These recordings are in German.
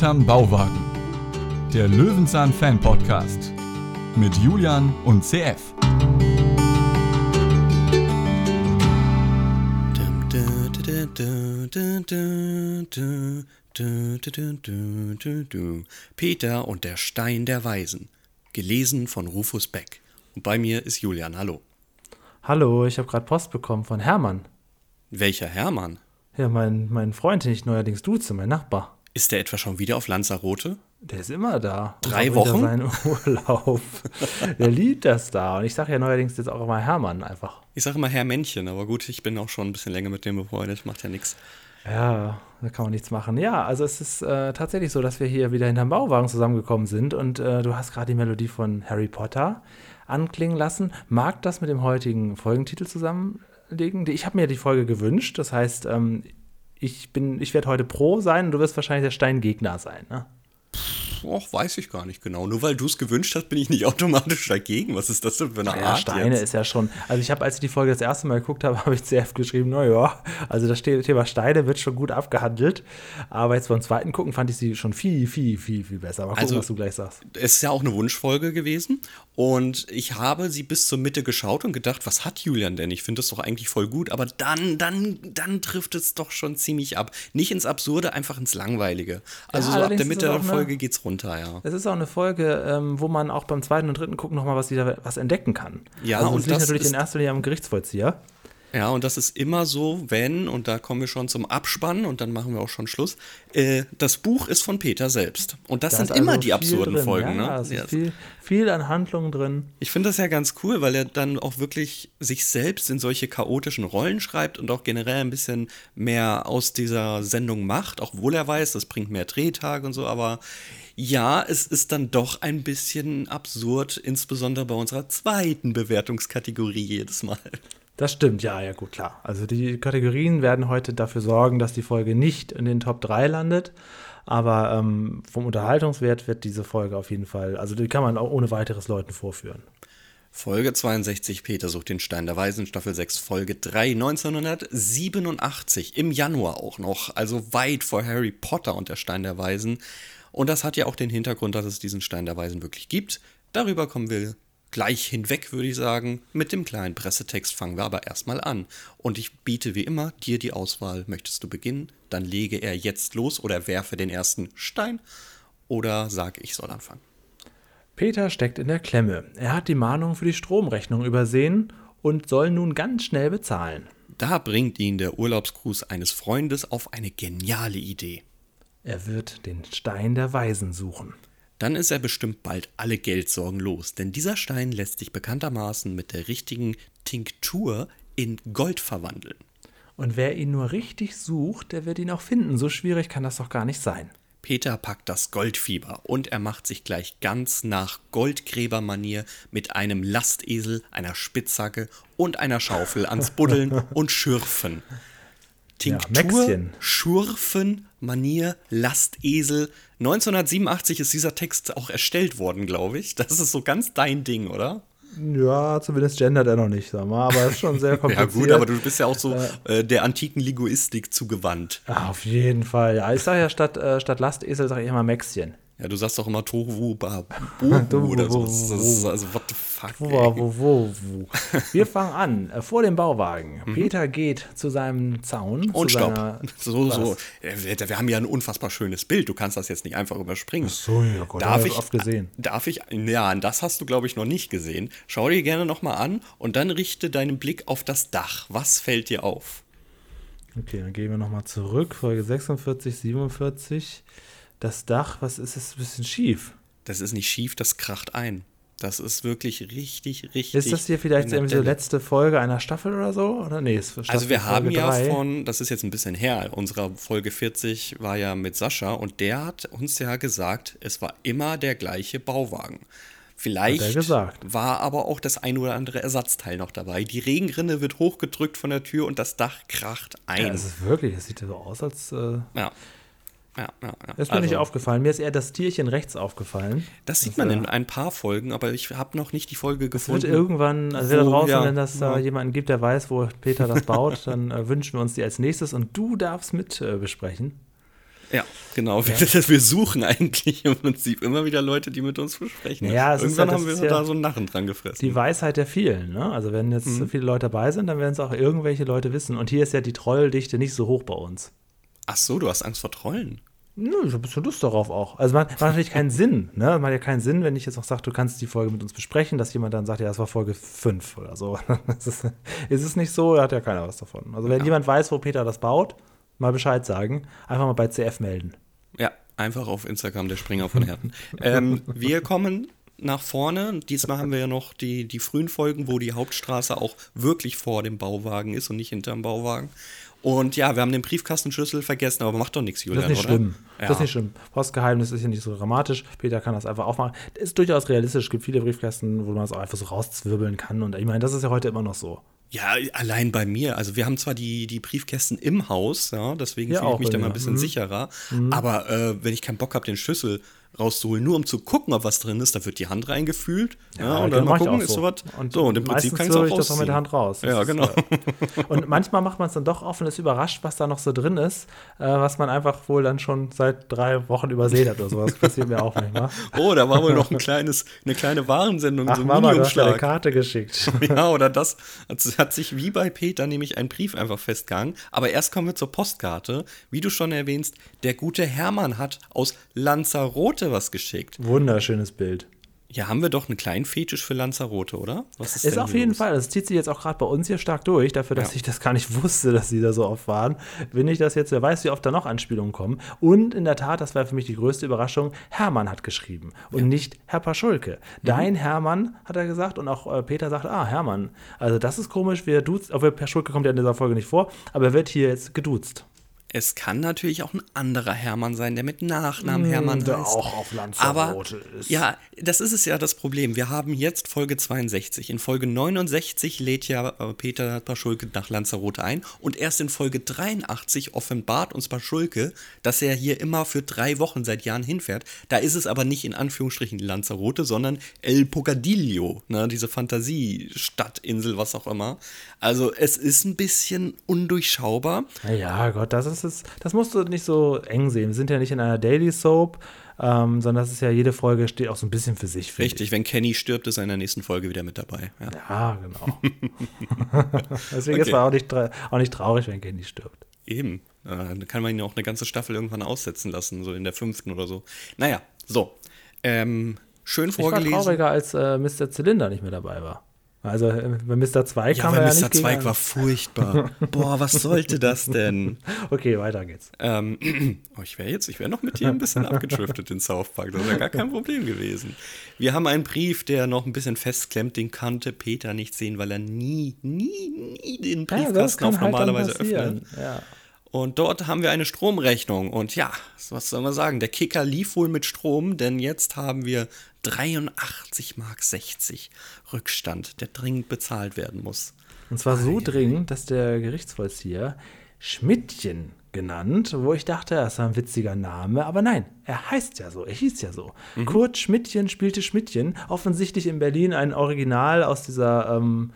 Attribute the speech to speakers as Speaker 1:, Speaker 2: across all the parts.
Speaker 1: Hinterm Bauwagen. Der Löwenzahn Fan Podcast mit Julian und CF.
Speaker 2: Peter und der Stein der Weisen. Gelesen von Rufus Beck. Und bei mir ist Julian. Hallo.
Speaker 3: Hallo, ich habe gerade Post bekommen von Hermann.
Speaker 2: Welcher Hermann?
Speaker 3: Ja, mein, mein Freund, den ich neuerdings duze, mein Nachbar.
Speaker 2: Ist der etwa schon wieder auf Lanzarote?
Speaker 3: Der ist immer da.
Speaker 2: Drei Wochen?
Speaker 3: Seinen Urlaub. der liebt das da. Und ich sage ja neuerdings jetzt auch immer Hermann einfach.
Speaker 2: Ich sage immer Herr Männchen, aber gut, ich bin auch schon ein bisschen länger mit dem befreundet, macht ja nichts.
Speaker 3: Ja, da kann man nichts machen. Ja, also es ist äh, tatsächlich so, dass wir hier wieder hinterm Bauwagen zusammengekommen sind und äh, du hast gerade die Melodie von Harry Potter anklingen lassen. Mag das mit dem heutigen Folgentitel zusammenlegen? Ich habe mir die Folge gewünscht, das heißt, ähm, ich ich werde heute Pro sein und du wirst wahrscheinlich der Steingegner sein, ne?
Speaker 2: Och, weiß ich gar nicht genau. Nur weil du es gewünscht hast, bin ich nicht automatisch dagegen. Was ist das denn für eine
Speaker 3: ja,
Speaker 2: Art?
Speaker 3: Steine
Speaker 2: jetzt?
Speaker 3: ist ja schon. Also ich habe, als ich die Folge das erste Mal geguckt habe, habe ich CF geschrieben, naja, also das Thema Steine wird schon gut abgehandelt. Aber jetzt beim zweiten gucken fand ich sie schon viel, viel, viel, viel besser. Mal gucken,
Speaker 2: Also,
Speaker 3: was du gleich sagst.
Speaker 2: Es ist ja auch eine Wunschfolge gewesen. Und ich habe sie bis zur Mitte geschaut und gedacht, was hat Julian denn? Ich finde das doch eigentlich voll gut. Aber dann, dann, dann trifft es doch schon ziemlich ab. Nicht ins Absurde, einfach ins Langweilige. Also so ab der Mitte
Speaker 3: es
Speaker 2: der
Speaker 3: eine-
Speaker 2: Folge geht's runter, ja.
Speaker 3: Es ist auch eine Folge, ähm, wo man auch beim zweiten und dritten gucken nochmal was wieder was entdecken kann.
Speaker 2: Ja,
Speaker 3: also
Speaker 2: und
Speaker 3: das liegt natürlich
Speaker 2: ist-
Speaker 3: in erster Linie am Gerichtsvollzieher.
Speaker 2: Ja, und das ist immer so, wenn, und da kommen wir schon zum Abspann und dann machen wir auch schon Schluss, äh, das Buch ist von Peter selbst. Und das
Speaker 3: Da
Speaker 2: sind
Speaker 3: ist
Speaker 2: immer
Speaker 3: also
Speaker 2: die absurden
Speaker 3: drin.
Speaker 2: Folgen,
Speaker 3: ja,
Speaker 2: ne?
Speaker 3: Es ist
Speaker 2: Ja,
Speaker 3: viel, viel an Handlungen drin.
Speaker 2: Ich finde das ja ganz cool, weil er dann auch wirklich sich selbst in solche chaotischen Rollen schreibt und auch generell ein bisschen mehr aus dieser Sendung macht, obwohl er weiß, das bringt mehr Drehtage und so, aber ja, es ist dann doch ein bisschen absurd, insbesondere bei unserer zweiten Bewertungskategorie jedes Mal.
Speaker 3: Das stimmt, ja, ja, gut, klar. Also die Kategorien werden heute dafür sorgen, dass die Folge nicht in den Top 3 landet. Aber ähm, vom Unterhaltungswert wird diese Folge auf jeden Fall, also die kann man auch ohne weiteres Leuten vorführen.
Speaker 2: Folge 62, Peter sucht den Stein der Weisen, Staffel 6, Folge 3, 1987, im Januar auch noch, also weit vor Harry Potter und der Stein der Weisen. Und das hat ja auch den Hintergrund, dass es diesen Stein der Weisen wirklich gibt. Darüber kommen wir gleich hinweg, würde ich sagen. Mit dem kleinen Pressetext fangen wir aber erstmal an. Und ich biete wie immer dir die Auswahl. Möchtest du beginnen? Dann lege er jetzt los oder werfe den ersten Stein. Oder sage, ich soll anfangen.
Speaker 3: Peter steckt in der Klemme. Er hat die Mahnung für die Stromrechnung übersehen und soll nun ganz schnell bezahlen.
Speaker 2: Da bringt ihn der Urlaubsgruß eines Freundes auf eine geniale Idee.
Speaker 3: Er wird den Stein der Weisen suchen.
Speaker 2: Dann ist er bestimmt bald alle Geldsorgen los, denn dieser Stein lässt sich bekanntermaßen mit der richtigen Tinktur in Gold verwandeln.
Speaker 3: Und wer ihn nur richtig sucht, der wird ihn auch finden. So schwierig kann das doch gar nicht sein.
Speaker 2: Peter packt das Goldfieber und er macht sich gleich ganz nach Goldgräbermanier mit einem Lastesel, einer Spitzhacke und einer Schaufel ans Buddeln und Schürfen. Tinktur,
Speaker 3: Mäxchen.
Speaker 2: Schurfen, Manier, Lastesel. 1987 ist dieser Text auch erstellt worden, glaube ich. Das ist so ganz dein Ding, oder?
Speaker 3: Ja, zumindest gendert er noch nicht, sag mal, aber ist schon sehr
Speaker 2: Ja
Speaker 3: kompliziert.
Speaker 2: gut, aber du bist ja auch so äh, der antiken Linguistik zugewandt.
Speaker 3: Ah, auf jeden Fall. Ja, ich sage ja statt, äh, statt Lastesel sage ich immer Mäxchen.
Speaker 2: Ja, du sagst doch immer Tohu Babu oder so. Das ist, also what the fuck.
Speaker 3: Wir fangen an. Äh, vor dem Bauwagen. Peter geht zu seinem Zaun.
Speaker 2: Mhm. Und stopp. So, so. Wir haben ja ein unfassbar schönes Bild. Du kannst das jetzt nicht einfach überspringen.
Speaker 3: So, ja Gott,
Speaker 2: Darf ich,
Speaker 3: oft gesehen.
Speaker 2: darf ich, ja, das hast du, glaube ich, noch nicht gesehen. Schau dir gerne nochmal an und dann richte deinen Blick auf das Dach. Was fällt dir auf?
Speaker 3: Okay, dann gehen wir nochmal zurück. Folge 46, 47. Das Dach, was ist es? Ein bisschen schief.
Speaker 2: Das ist nicht schief, das kracht ein. Das ist wirklich richtig, richtig.
Speaker 3: Ist das hier vielleicht irgendwie so letzte Folge einer Staffel oder so? Oder nee, ist Staffel
Speaker 2: Also wir haben
Speaker 3: Folge
Speaker 2: ja
Speaker 3: drei.
Speaker 2: von, das ist jetzt ein bisschen her, unserer Folge 40 war ja mit Sascha und der hat uns ja gesagt, es war immer der gleiche Bauwagen. Vielleicht war aber auch das ein oder andere Ersatzteil noch dabei. Die Regenrinne wird hochgedrückt von der Tür und das Dach kracht ein.
Speaker 3: Ja, es ist wirklich, es sieht ja so aus, als. Äh,
Speaker 2: ja. Ja, ja, ja.
Speaker 3: das ist mir nicht
Speaker 2: Also,
Speaker 3: aufgefallen. Mir ist eher das Tierchen rechts aufgefallen.
Speaker 2: Das sieht
Speaker 3: Das,
Speaker 2: man in ein paar Folgen, aber ich habe noch nicht die Folge
Speaker 3: Es wird
Speaker 2: gefunden.
Speaker 3: irgendwann, also wer da draußen,
Speaker 2: ja,
Speaker 3: wenn das da jemanden gibt, der weiß, wo Peter das baut, dann äh, wünschen wir uns die als nächstes und du darfst mit äh, besprechen.
Speaker 2: Ja, genau. Ja. Wir suchen eigentlich im Prinzip immer wieder Leute, die mit uns besprechen.
Speaker 3: Ja,
Speaker 2: Irgendwann
Speaker 3: ja,
Speaker 2: haben wir da so einen Narren dran gefressen.
Speaker 3: Die Weisheit der vielen. Ne? Also wenn jetzt mhm. viele Leute dabei sind, dann werden es auch irgendwelche Leute wissen. Und hier ist ja die Trolldichte nicht so hoch bei uns.
Speaker 2: Ach so, du hast Angst vor Trollen.
Speaker 3: Nö, ich habe ein bisschen Lust darauf auch. Also man macht natürlich keinen Sinn. Ne? Macht ja keinen Sinn, wenn ich jetzt auch sage, du kannst die Folge mit uns besprechen, dass jemand dann sagt, ja, das war Folge 5 oder so. ist, es, ist nicht so, da hat ja keiner was davon. Also wenn ja. jemand weiß, wo Peter das baut, mal Bescheid sagen. Einfach mal bei CF melden.
Speaker 2: Ja, einfach auf Instagram der Springer von Herten. ähm, wir kommen nach vorne. Diesmal haben wir ja noch die, die frühen Folgen, wo die Hauptstraße auch wirklich vor dem Bauwagen ist und nicht hinter dem Bauwagen. Und ja, wir haben den Briefkastenschlüssel vergessen, aber macht doch nichts, Julian,
Speaker 3: Das ist nicht
Speaker 2: oder?
Speaker 3: schlimm. Ja. Das ist nicht schlimm. Postgeheimnis ist ja nicht so dramatisch. Peter kann das einfach aufmachen. Das ist durchaus realistisch. Es gibt viele Briefkästen, wo man es auch einfach so rauszwirbeln kann. Und ich meine, das ist ja heute immer noch so.
Speaker 2: Ja, allein bei mir. Also wir haben zwar die, die Briefkästen im Haus, ja, deswegen ja, fühle ich mich da mal ein bisschen mhm. sicherer. Mhm. Aber äh, wenn ich keinen Bock habe, den Schlüssel rauszuholen, nur um zu gucken, ob was drin ist. Da wird die Hand reingefühlt. Ja, ja und dann mal gucken, ist so was.
Speaker 3: Und so, und im Prinzip kann ich auch das auch mit der Hand raus.
Speaker 2: Ja, genau.
Speaker 3: Ist, und manchmal macht man es dann doch offen, ist überrascht, was da noch so drin ist, äh, was man einfach wohl dann schon seit drei Wochen übersehen hat oder sowas. Passiert mir auch manchmal.
Speaker 2: Oh, da war wohl noch ein kleines, eine kleine Warensendung,
Speaker 3: Ach, so ein Mama, du hast eine Karte geschickt.
Speaker 2: Ja, oder das hat sich wie bei Peter nämlich ein Brief einfach festgehangen. Aber erst kommen wir zur Postkarte. Wie du schon erwähnst, der gute Hermann hat aus Lanzarote was geschickt.
Speaker 3: Wunderschönes Bild.
Speaker 2: Ja, haben wir doch einen kleinen Fetisch für Lanzarote, oder?
Speaker 3: Was ist, ist auf jeden los? Fall. Das zieht sich jetzt auch gerade bei uns hier stark durch, dafür, dass ja. ich das gar nicht wusste, dass sie da so oft waren. Bin ich das jetzt, wer weiß, wie oft da noch Anspielungen kommen. Und in der Tat, das war für mich die größte Überraschung, Hermann hat geschrieben und ja. nicht Herr Paschulke. Mhm. Dein Hermann, hat er gesagt, und auch äh, Peter sagt, ah, Hermann. Also das ist komisch, wir duzt, obwohl Paschulke kommt ja in dieser Folge nicht vor, aber er wird hier jetzt geduzt.
Speaker 2: Es kann natürlich auch ein anderer Hermann sein, der mit Nachnamen mm, Hermann der heißt.
Speaker 3: auch auf Lanzarote
Speaker 2: Aber, ist. Ja, das ist es ja das Problem. Wir haben jetzt Folge 62. In Folge 69 lädt ja äh, Peter Paschulke nach Lanzarote ein und erst in Folge 83 offenbart uns Paschulke, dass er hier immer für drei Wochen seit Jahren hinfährt. Da ist es aber nicht in Anführungsstrichen Lanzarote, sondern El Pocadillo, ne, diese Fantasiestadtinsel, was auch immer. Also es ist ein bisschen undurchschaubar.
Speaker 3: Ja, Gott, das ist das ist, das musst du nicht so eng sehen. Wir sind ja nicht in einer Daily Soap, ähm, sondern das ist ja, jede Folge steht auch so ein bisschen für sich.
Speaker 2: Richtig, ich. wenn Kenny stirbt, ist er in der nächsten Folge wieder mit dabei.
Speaker 3: Ja, ja genau. Deswegen okay. ist es auch nicht, auch nicht traurig, wenn Kenny stirbt.
Speaker 2: Eben. Dann kann man ihn auch eine ganze Staffel irgendwann aussetzen lassen, so in der fünften oder so. Naja, so. Ähm, schön vorgelesen. Ich
Speaker 3: war trauriger, als äh, Mr. Zylinder nicht mehr dabei war. Also äh, bei Mr. Zweig ja, kam er ja
Speaker 2: Mr. Zweig gegen... war furchtbar. Boah, was sollte das denn?
Speaker 3: Okay, weiter geht's.
Speaker 2: Ähm, oh, ich wäre jetzt, ich wäre noch mit dir ein bisschen abgedriftet in South Park. Das wäre gar kein Problem gewesen. Wir haben einen Brief, der noch ein bisschen festklemmt. Den kannte Peter nicht sehen, weil er nie, nie, nie den Briefkasten ja, auf halt normalerweise öffnet. Ja. Und dort haben wir eine Stromrechnung. Und ja, was soll man sagen? Der Kicker lief wohl mit Strom, denn jetzt haben wir 83 Mark 60 Rückstand, der dringend bezahlt werden muss.
Speaker 3: Und zwar so dringend, dass der Gerichtsvollzieher Schmidtchen genannt, wo ich dachte, das ist ein witziger Name, aber nein, er heißt ja so, er hieß ja so. Mhm. Kurt Schmidtchen spielte Schmidtchen, offensichtlich in Berlin ein Original aus dieser ähm,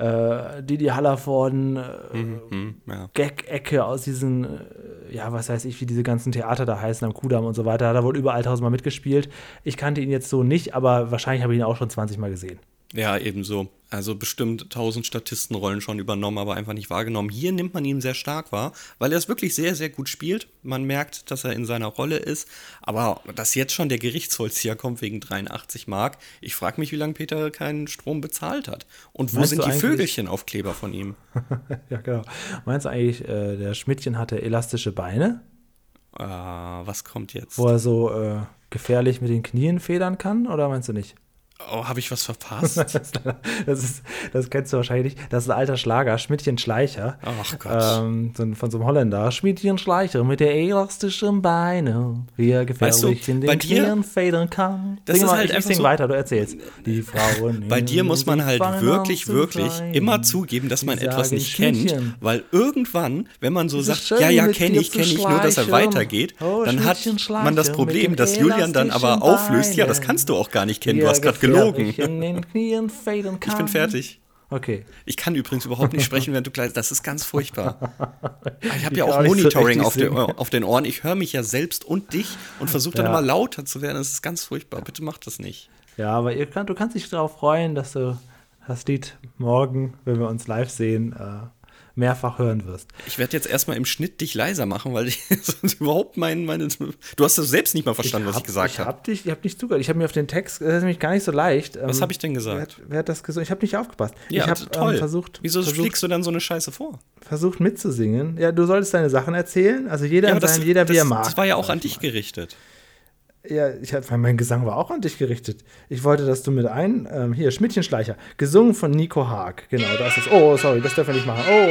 Speaker 3: äh, Didi Hallervorden äh, mhm, mhm, ja. Gag-Ecke aus diesen, äh, ja, was weiß ich, wie diese ganzen Theater da heißen, am Kudamm und so weiter. Hat er wohl überall tausendmal mitgespielt. Ich kannte ihn jetzt so nicht, aber wahrscheinlich habe ich ihn auch schon 20 Mal gesehen.
Speaker 2: Ja, ebenso. Also bestimmt tausend Statistenrollen schon übernommen, aber einfach nicht wahrgenommen. Hier nimmt man ihn sehr stark wahr, weil er es wirklich sehr, sehr gut spielt. Man merkt, dass er in seiner Rolle ist. Aber dass jetzt schon der Gerichtsvollzieher kommt wegen 83 Mark, ich frage mich, wie lange Peter keinen Strom bezahlt hat. Und wo Meinst sind die Vögelchenaufkleber von ihm?
Speaker 3: ja, genau. Meinst du eigentlich, äh, der Schmidtchen hatte elastische Beine?
Speaker 2: Äh, was kommt jetzt?
Speaker 3: Wo er so äh, gefährlich mit den Knien federn kann, oder meinst du nicht?
Speaker 2: Oh, habe ich was verpasst?
Speaker 3: das, ist, das kennst du wahrscheinlich nicht. Das ist ein alter Schlager, Schmidtchen Schleicher.
Speaker 2: Ach Gott.
Speaker 3: Ähm, von so einem Holländer. Schmidtchen Schleicher mit der elastischen Beine, wie er gefährlich weißt du, in den Tieren federn kann.
Speaker 2: Das sing ist mal, halt ich sing so,
Speaker 3: weiter, du erzählst. Die Frauen.
Speaker 2: Bei dir muss man halt wirklich, wirklich immer zugeben, dass man etwas nicht kennt. Weil irgendwann, wenn man so sagt, ja, ja, kenne ich, kenne ich, nur dass er weitergeht, oh, dann hat man das Problem, dass Julian dann aber auflöst, ja, das kannst du auch gar nicht kennen. Du hast gerade gelogen.
Speaker 3: Knien.
Speaker 2: Ich bin fertig.
Speaker 3: Okay.
Speaker 2: Ich kann übrigens überhaupt nicht sprechen, während du gleich. Das ist ganz furchtbar. Ich habe ja auch
Speaker 3: so
Speaker 2: Monitoring
Speaker 3: richtig
Speaker 2: auf, den, auf den Ohren. Ich höre mich ja selbst und dich und versuche dann
Speaker 3: Ja.
Speaker 2: immer lauter zu werden. Das ist ganz furchtbar. Bitte mach das nicht.
Speaker 3: Ja, aber ihr du kannst dich darauf freuen, dass du das Lied morgen, wenn wir uns live sehen, äh, mehrfach hören wirst.
Speaker 2: Ich werde jetzt erstmal im Schnitt dich leiser machen, weil ich sonst überhaupt mein, meine. Du hast das selbst nicht mal verstanden, was ich gesagt
Speaker 3: ich
Speaker 2: habe.
Speaker 3: hab dich, ich habe nicht zugehört. Ich habe mir auf den Text, das ist nämlich gar nicht so leicht.
Speaker 2: Was
Speaker 3: ähm,
Speaker 2: habe ich denn
Speaker 3: Wer
Speaker 2: gesagt?
Speaker 3: hat, wer hat das gesungen? Ich habe nicht aufgepasst.
Speaker 2: Ja,
Speaker 3: ich habe
Speaker 2: toll.
Speaker 3: ähm, versucht,
Speaker 2: Wieso
Speaker 3: versucht,
Speaker 2: fliegst du dann so eine Scheiße vor?
Speaker 3: versucht mitzusingen. Ja, du solltest deine Sachen erzählen. Also jeder,
Speaker 2: Ja, das,
Speaker 3: seinem, jeder wie
Speaker 2: das,
Speaker 3: er mag.
Speaker 2: das war ja auch an dich gerichtet.
Speaker 3: Ja, ich hab, mein Gesang war auch an dich gerichtet. Ich wollte, dass du mit ein, ähm, hier, Schmidtchenschleicher, gesungen von Nico Haag. Genau, da ist. Oh, sorry, das dürfen wir nicht machen. Oh,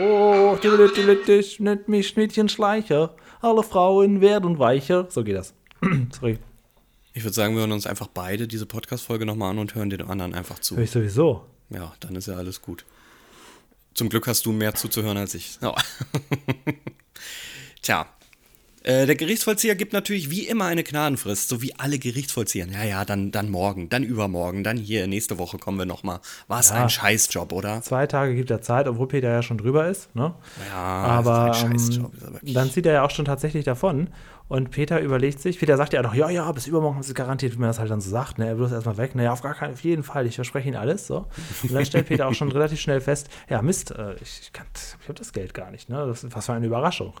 Speaker 3: oh, oh, oh, nennt mich Schmidtchenschleicher. Alle Frauen werden weicher. So geht das. sorry,
Speaker 2: Ich würde sagen, wir hören uns einfach beide diese Podcast-Folge nochmal an und hören den anderen einfach zu.
Speaker 3: höre ich sowieso.
Speaker 2: Ja, dann ist ja alles gut. Zum Glück hast du mehr zuzuhören als ich. Ja. Tja. Äh, der Gerichtsvollzieher gibt natürlich wie immer eine Gnadenfrist, so wie alle Gerichtsvollzieher. Ja, ja, dann, dann morgen, dann übermorgen, dann hier, nächste Woche kommen wir nochmal. Was
Speaker 3: Ja.
Speaker 2: ein Scheißjob, oder?
Speaker 3: Zwei Tage gibt er Zeit, obwohl Peter ja schon drüber ist. Ne?
Speaker 2: Ja,
Speaker 3: Aber
Speaker 2: ist ein
Speaker 3: ähm,
Speaker 2: Scheißjob. ist
Speaker 3: dann zieht er ja auch schon tatsächlich davon. Und Peter überlegt sich, Peter sagt ja noch, ja, ja, bis übermorgen haben sie garantiert, wie man das halt dann so sagt. Ne? Er will erstmal weg. Naja, auf gar keinen, auf jeden Fall, ich verspreche Ihnen alles. So. Und dann stellt Peter auch schon relativ schnell fest, ja, Mist, äh, ich, ich, ich habe das Geld gar nicht. Ne? Das, was für eine Überraschung.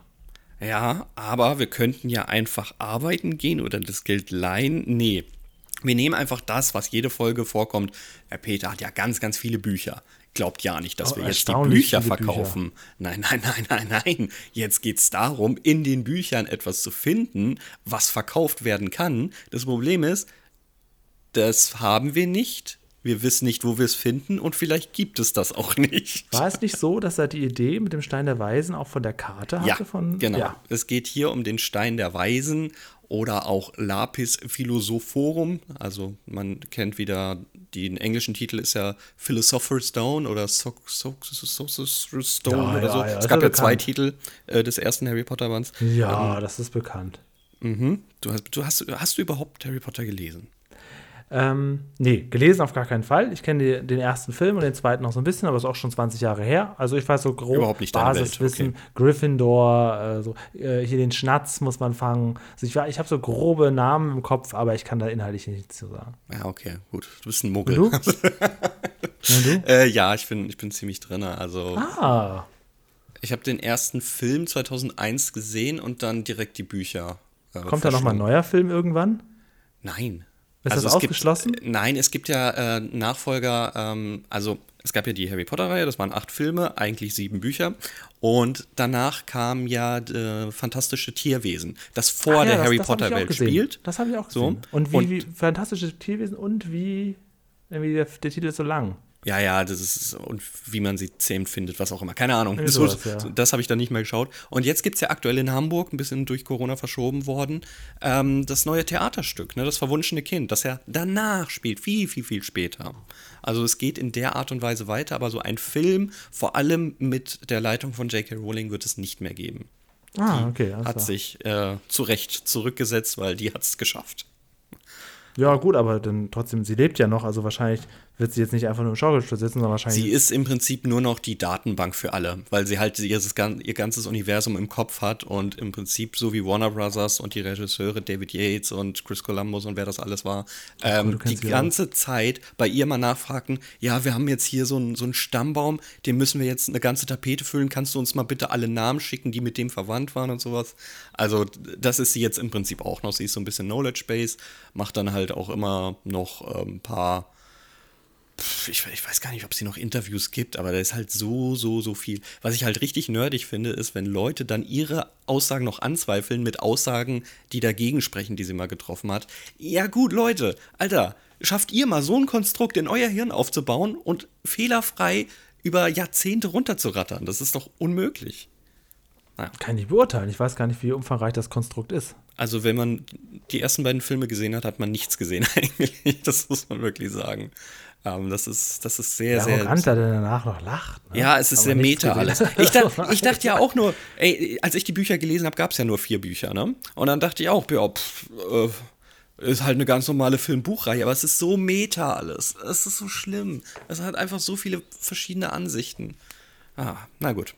Speaker 2: Ja, aber wir könnten ja einfach arbeiten gehen oder das Geld leihen. Nee. Wir nehmen einfach das, was jede Folge vorkommt. Herr Peter hat ja ganz, ganz viele Bücher. Glaubt ja nicht, dass
Speaker 3: Oh,
Speaker 2: wir jetzt die Bücher verkaufen. Nein, nein, nein, nein, nein. Jetzt geht es darum, in den Büchern etwas zu finden, was verkauft werden kann. Das Problem ist, das haben wir nicht. Wir wissen nicht, wo wir es finden und vielleicht gibt es das auch nicht.
Speaker 3: War es nicht so, dass er die Idee mit dem Stein der Weisen auch von der Karte hatte?
Speaker 2: Ja,
Speaker 3: von,
Speaker 2: genau.
Speaker 3: Ja.
Speaker 2: Es geht hier um den Stein der Weisen oder auch Lapis Philosophorum. Also man kennt wieder, den englischen Titel ist ja Philosopher's Stone oder So- Stone
Speaker 3: Ja,
Speaker 2: oder so.
Speaker 3: ja,
Speaker 2: es gab
Speaker 3: ja
Speaker 2: zwei. Titel äh, des ersten Harry Potter Bands.
Speaker 3: Ja, das ist bekannt.
Speaker 2: Mhm. Du hast, du hast, hast du überhaupt Harry Potter gelesen?
Speaker 3: Ähm, nee, gelesen auf gar keinen Fall. Ich kenne den ersten Film und den zweiten noch so ein bisschen, aber ist auch schon 20 Jahre her. Also ich weiß so grob Basiswissen,
Speaker 2: okay.
Speaker 3: Gryffindor, äh, so, äh, hier den Schnatz muss man fangen. Also ich, ich habe so grobe Namen im Kopf, aber ich kann da inhaltlich nichts zu sagen.
Speaker 2: Ja, okay, gut. Du bist ein Muggel.
Speaker 3: Du? Und du?
Speaker 2: äh, ja, ich bin, ich bin ziemlich drin. Also
Speaker 3: Ah,
Speaker 2: ich habe den ersten Film 2001 gesehen und dann direkt die Bücher. äh,
Speaker 3: kommt da nochmal ein neuer Film irgendwann?
Speaker 2: Nein.
Speaker 3: Ist das
Speaker 2: es
Speaker 3: ausgeschlossen?
Speaker 2: Gibt, nein, es gibt ja äh, Nachfolger, ähm, also es gab ja die Harry Potter-Reihe, das waren acht Filme, eigentlich sieben Bücher. Und danach kam ja äh, Fantastische Tierwesen, das vor
Speaker 3: ja,
Speaker 2: der
Speaker 3: das-
Speaker 2: Harry
Speaker 3: das
Speaker 2: Potter-Welt spielt.
Speaker 3: Das habe ich auch
Speaker 2: So.
Speaker 3: gesehen. Und wie,
Speaker 2: Und-
Speaker 3: wie fantastische Tierwesen und wie, irgendwie der, der Titel ist so lang.
Speaker 2: Ja, ja, das ist, und wie man sie zähmt findet, was auch immer. Keine Ahnung.
Speaker 3: Irgendwie
Speaker 2: So,
Speaker 3: ja.
Speaker 2: das habe ich dann nicht mehr geschaut. Und jetzt gibt es ja aktuell in Hamburg, ein bisschen durch Corona verschoben worden, ähm, das neue Theaterstück, ne, das verwunschene Kind, das ja danach spielt, viel, viel, viel später. Also es geht in der Art und Weise weiter, aber so ein Film, vor allem mit der Leitung von J.K. Rowling, wird es nicht mehr geben.
Speaker 3: Ah, okay. alles
Speaker 2: Hat sich äh, zu Recht zurückgesetzt, weil die hat es geschafft.
Speaker 3: Ja, gut, aber dann trotzdem, sie lebt ja noch, also wahrscheinlich wird sie jetzt nicht einfach nur im Schaukelstuhl sitzen, sondern wahrscheinlich.
Speaker 2: Sie ist im Prinzip nur noch die Datenbank für alle, weil sie halt ihr, ihr ganzes Universum im Kopf hat und im Prinzip so wie Warner Brothers und die Regisseure David Yates und Chris Columbus und wer das alles war, ähm, die ganze Zeit bei ihr mal nachfragen, ja, wir haben jetzt hier so einen so einen Stammbaum, den müssen wir jetzt eine ganze Tapete füllen, kannst du uns mal bitte alle Namen schicken, die mit dem verwandt waren und sowas. Also das ist sie jetzt im Prinzip auch noch, sie ist so ein bisschen Knowledge Base, macht dann halt auch immer noch ein ähm, paar ich, ich, weiß gar nicht, ob es hier noch Interviews gibt, aber da ist halt so, so, so viel. Was ich halt richtig nerdig finde, ist, wenn Leute dann ihre Aussagen noch anzweifeln mit Aussagen, die dagegen sprechen, die sie mal getroffen hat. Ja gut, Leute, Alter, schafft ihr mal so ein Konstrukt in euer Hirn aufzubauen und fehlerfrei über Jahrzehnte runterzurattern. Das ist doch unmöglich.
Speaker 3: Kann ich nicht beurteilen. Ich weiß gar nicht, wie umfangreich das Konstrukt ist.
Speaker 2: Also, wenn man die ersten beiden Filme gesehen hat, hat man nichts gesehen eigentlich. Das muss man wirklich sagen. Ähm, das, ist, das ist sehr,
Speaker 3: Der
Speaker 2: sehr.
Speaker 3: Arroganter, der danach noch lacht. Ne?
Speaker 2: Ja, es ist
Speaker 3: Aber
Speaker 2: sehr meta alles. Ich, dach, ich dachte ja auch nur, ey, als ich die Bücher gelesen habe, gab es ja nur vier Bücher, ne? Und dann dachte ich auch, ja, pff, äh, Ist halt eine ganz normale Filmbuchreihe, aber es ist so meta alles. Es ist so schlimm. Es hat einfach so viele verschiedene Ansichten. Ah, na gut.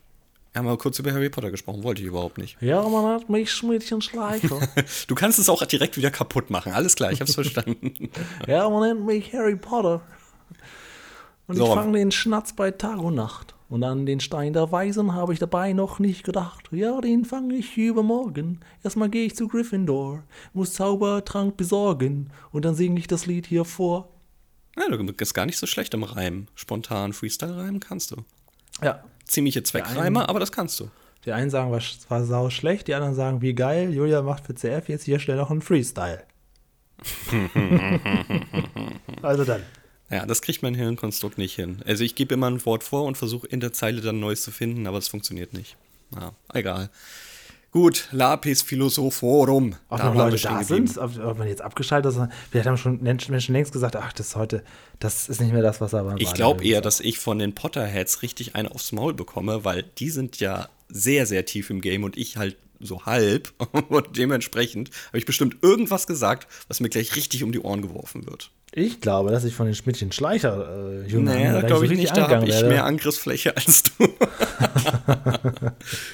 Speaker 2: Wir haben mal kurz über Harry Potter gesprochen, wollte ich überhaupt nicht.
Speaker 3: Ja, man hat mich Schmiedchen Schleicher.
Speaker 2: Du kannst es auch direkt wieder kaputt machen. Alles klar, ich hab's verstanden.
Speaker 3: ja, man nennt mich Harry Potter. Und
Speaker 2: So.
Speaker 3: ich fange den Schnatz bei Tag und Nacht. Und an den Stein der Weisen habe ich dabei noch nicht gedacht. Ja, den fange ich übermorgen. Erstmal gehe ich zu Gryffindor, muss Zaubertrank besorgen. Und dann singe ich das Lied hier vor.
Speaker 2: Ja, du bist gar nicht so schlecht im Reimen. Spontan Freestyle-Reimen kannst du.
Speaker 3: Ja.
Speaker 2: Ziemliche Zweckreime, aber das kannst du.
Speaker 3: Die einen sagen, was war sau schlecht, die anderen sagen, wie geil, Julia macht für CF jetzt hier schnell noch einen Freestyle. also dann.
Speaker 2: Ja, das kriegt mein Hirnkonstrukt nicht hin. Also ich gebe immer ein Wort vor und versuche in der Zeile dann Neues zu finden, aber es funktioniert nicht. Ja, egal. Gut, Lapis Philosophorum.
Speaker 3: Auch
Speaker 2: Da
Speaker 3: noch Leute da sind, ob, ob man jetzt abgeschaltet ist. Vielleicht haben schon Menschen Menschen längst gesagt, ach, das ist heute, das ist nicht mehr das, was er war.
Speaker 2: Ich glaube eher, dass ich von den Potterheads richtig einen aufs Maul bekomme, weil die sind ja sehr, sehr tief im Game und ich halt so halb. Und dementsprechend habe ich bestimmt irgendwas gesagt, was mir gleich richtig um die Ohren geworfen wird.
Speaker 3: Ich glaube, dass ich von den Schmidtchen Schleicher äh, Jungen
Speaker 2: Naja,
Speaker 3: da
Speaker 2: glaube ich nicht. Da habe ich mehr Angriffsfläche als du.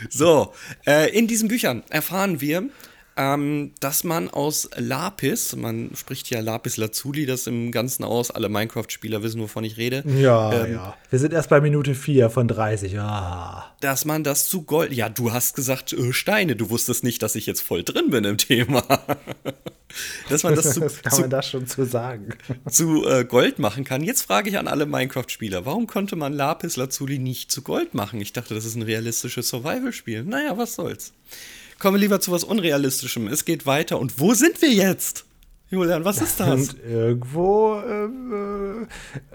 Speaker 2: so, äh, in diesen Büchern erfahren wir, ähm, dass man aus Lapis, man spricht ja Lapis Lazuli, das im Ganzen aus, alle Minecraft-Spieler wissen, wovon ich rede,
Speaker 3: Ja,
Speaker 2: Ähm,
Speaker 3: ja. Wir sind erst bei Minute 4 von 30. Ah.
Speaker 2: dass man das zu Gold. Ja, du hast gesagt äh, Steine, du wusstest nicht, dass ich jetzt voll drin bin im Thema. dass man das zu,
Speaker 3: Was kann
Speaker 2: zu
Speaker 3: man da schon zu sagen?
Speaker 2: zu äh, Gold machen kann. Jetzt frage ich an alle Minecraft-Spieler, warum konnte man Lapis Lazuli nicht zu Gold machen? Ich dachte, das ist ein realistisches Survival-Spiel. Naja, was soll's. Kommen wir lieber zu was Unrealistischem. Es geht weiter. Und wo sind wir jetzt? Julian, was ist das?
Speaker 3: Und irgendwo ähm,